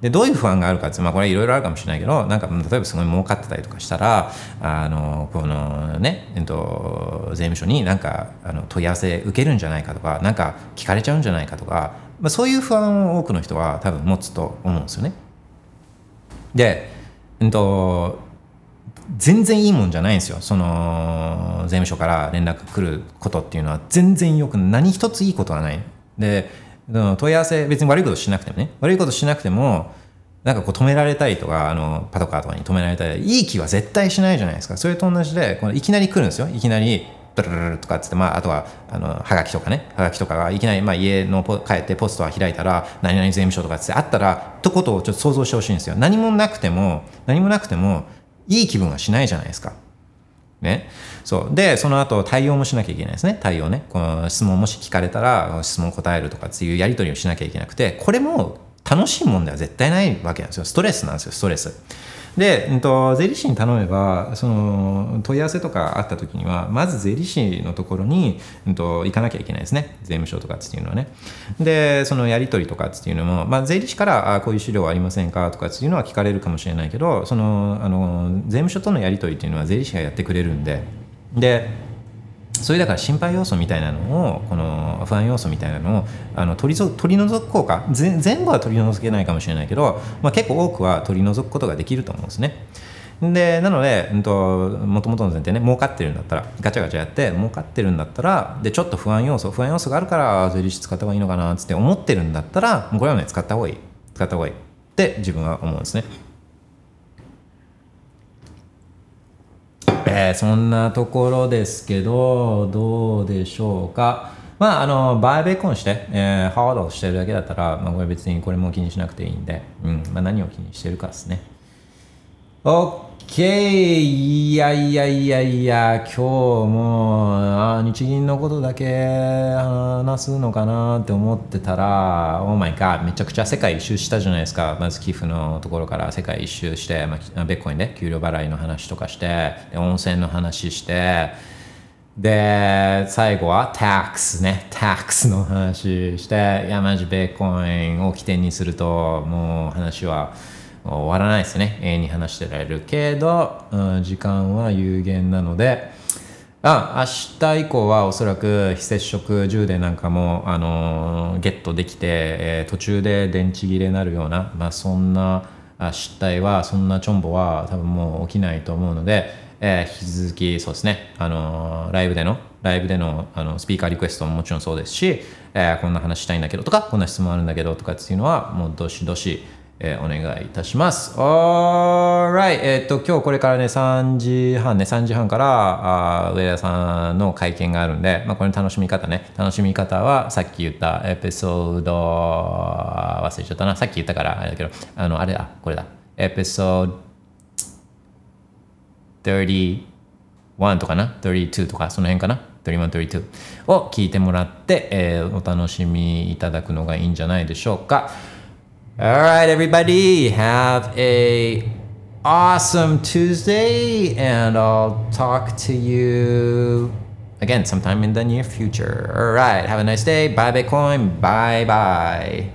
でどういう不安があるかって、まあ、これいろいろあるかもしれないけどなんか例えばすごい儲かってたりとかしたらあのこのね、えっと、税務署になんかあの問い合わせ受けるんじゃないかとかなんか聞かれちゃうんじゃないかとか、まあ、そういう不安を多くの人は多分持つと思うんですよね。で、えっと、全然いいもんじゃないんですよその税務署から連絡来ることっていうのは全然よく何一ついいことはない。で問い合わせ別に悪いことしなくてもね。悪いことしなくてもなんかこう止められたりとかあのパトカーとかに止められたりいい気は絶対しないじゃないですか。それと同じでこのいきなり来るんですよ。いきなりドルルルとかっつって、まあ、あとはあのはがきとかね。はがきとかがいきなり、まあ、家の帰ってポストは開いたら何々税務署とかっつってあったらってことをちょっと想像してほしいんですよ。何もなくても何もなくてもいい気分はしないじゃないですか。ね。そう。で、その後対応もしなきゃいけないですね。対応ね。この質問もし聞かれたら質問答えるとかっていうやり取りをしなきゃいけなくて、これも楽しいもんでは絶対ないわけなんですよ。ストレスなんですよ、ストレス。で、うんと、税理士に頼めばその問い合わせとかあった時にはまず税理士のところに、うんと、行かなきゃいけないですね。税務署とかっていうのはね。でそのやり取りとかっていうのも、まあ、税理士からあこういう資料はありませんかとかっていうのは聞かれるかもしれないけどそのあの税務署とのやり取りっていうのは税理士がやってくれるんで。でそういうだから心配要素みたいなのをこの不安要素みたいなのをあの取り取り除く効果全部は取り除けないかもしれないけど、まあ、結構多くは取り除くことができると思うんですね。でなので、うんと、もともとの前提ね儲かってるんだったらガチャガチャやって儲かってるんだったらでちょっと不安要素不安要素があるから税理士使った方がいいのかなっつって思ってるんだったらこれはね使った方がいい。使った方がいいって自分は思うんですね。えーそんなところですけどどうでしょうか。まああのバーベーコンして、えー、ハードしてるだけだったら、まあ、これ別にこれも気にしなくていいんで、うんまあ、何を気にしてるかですね。OK けいやいやいやいや今日もあ日銀のことだけ話すのかなって思ってたら Oh my god めちゃくちゃ世界一周したじゃないですか。まず寄付のところから世界一周して、まあ、ベッコインで給料払いの話とかして温泉の話してで、最後は tax ね、tax の話して、いや、マジベーコインを起点にすると、もう話は終わらないですね。永遠に話してられるけど、うん時間は有限なので、あ明日以降はおそらく非接触充電なんかも、あのーゲットできて、えー途中で電池切れになるような、まあ、そんな失態はそんなチョンボは多分もう起きないと思うので、えー引き続きそうですね、あのーライブでのライブでのあのスピーカーリクエストももちろんそうですし、えーこんな話したいんだけどとかこんな質問あるんだけどとかっていうのはもうどしどし、えーお願いいたします。Alright! えっ、と、今日これからね、3時半ね、3時半から、あ上田さんの会見があるんで、まあ、これの楽しみ方ね、楽しみ方は、さっき言ったエピソード、忘れちゃったな、さっき言ったから、あれだけど、あの、あれだ、これだ。エピソード31とかな？32とかその辺かな？31、32を聞いてもらって、えーお楽しみいただくのがいいんじゃないでしょうか。Alright, everybody, have a awesome Tuesday, and I'll talk to you again sometime in the near future. Alright, have a nice day. Bye, Bitcoin. Bye bye.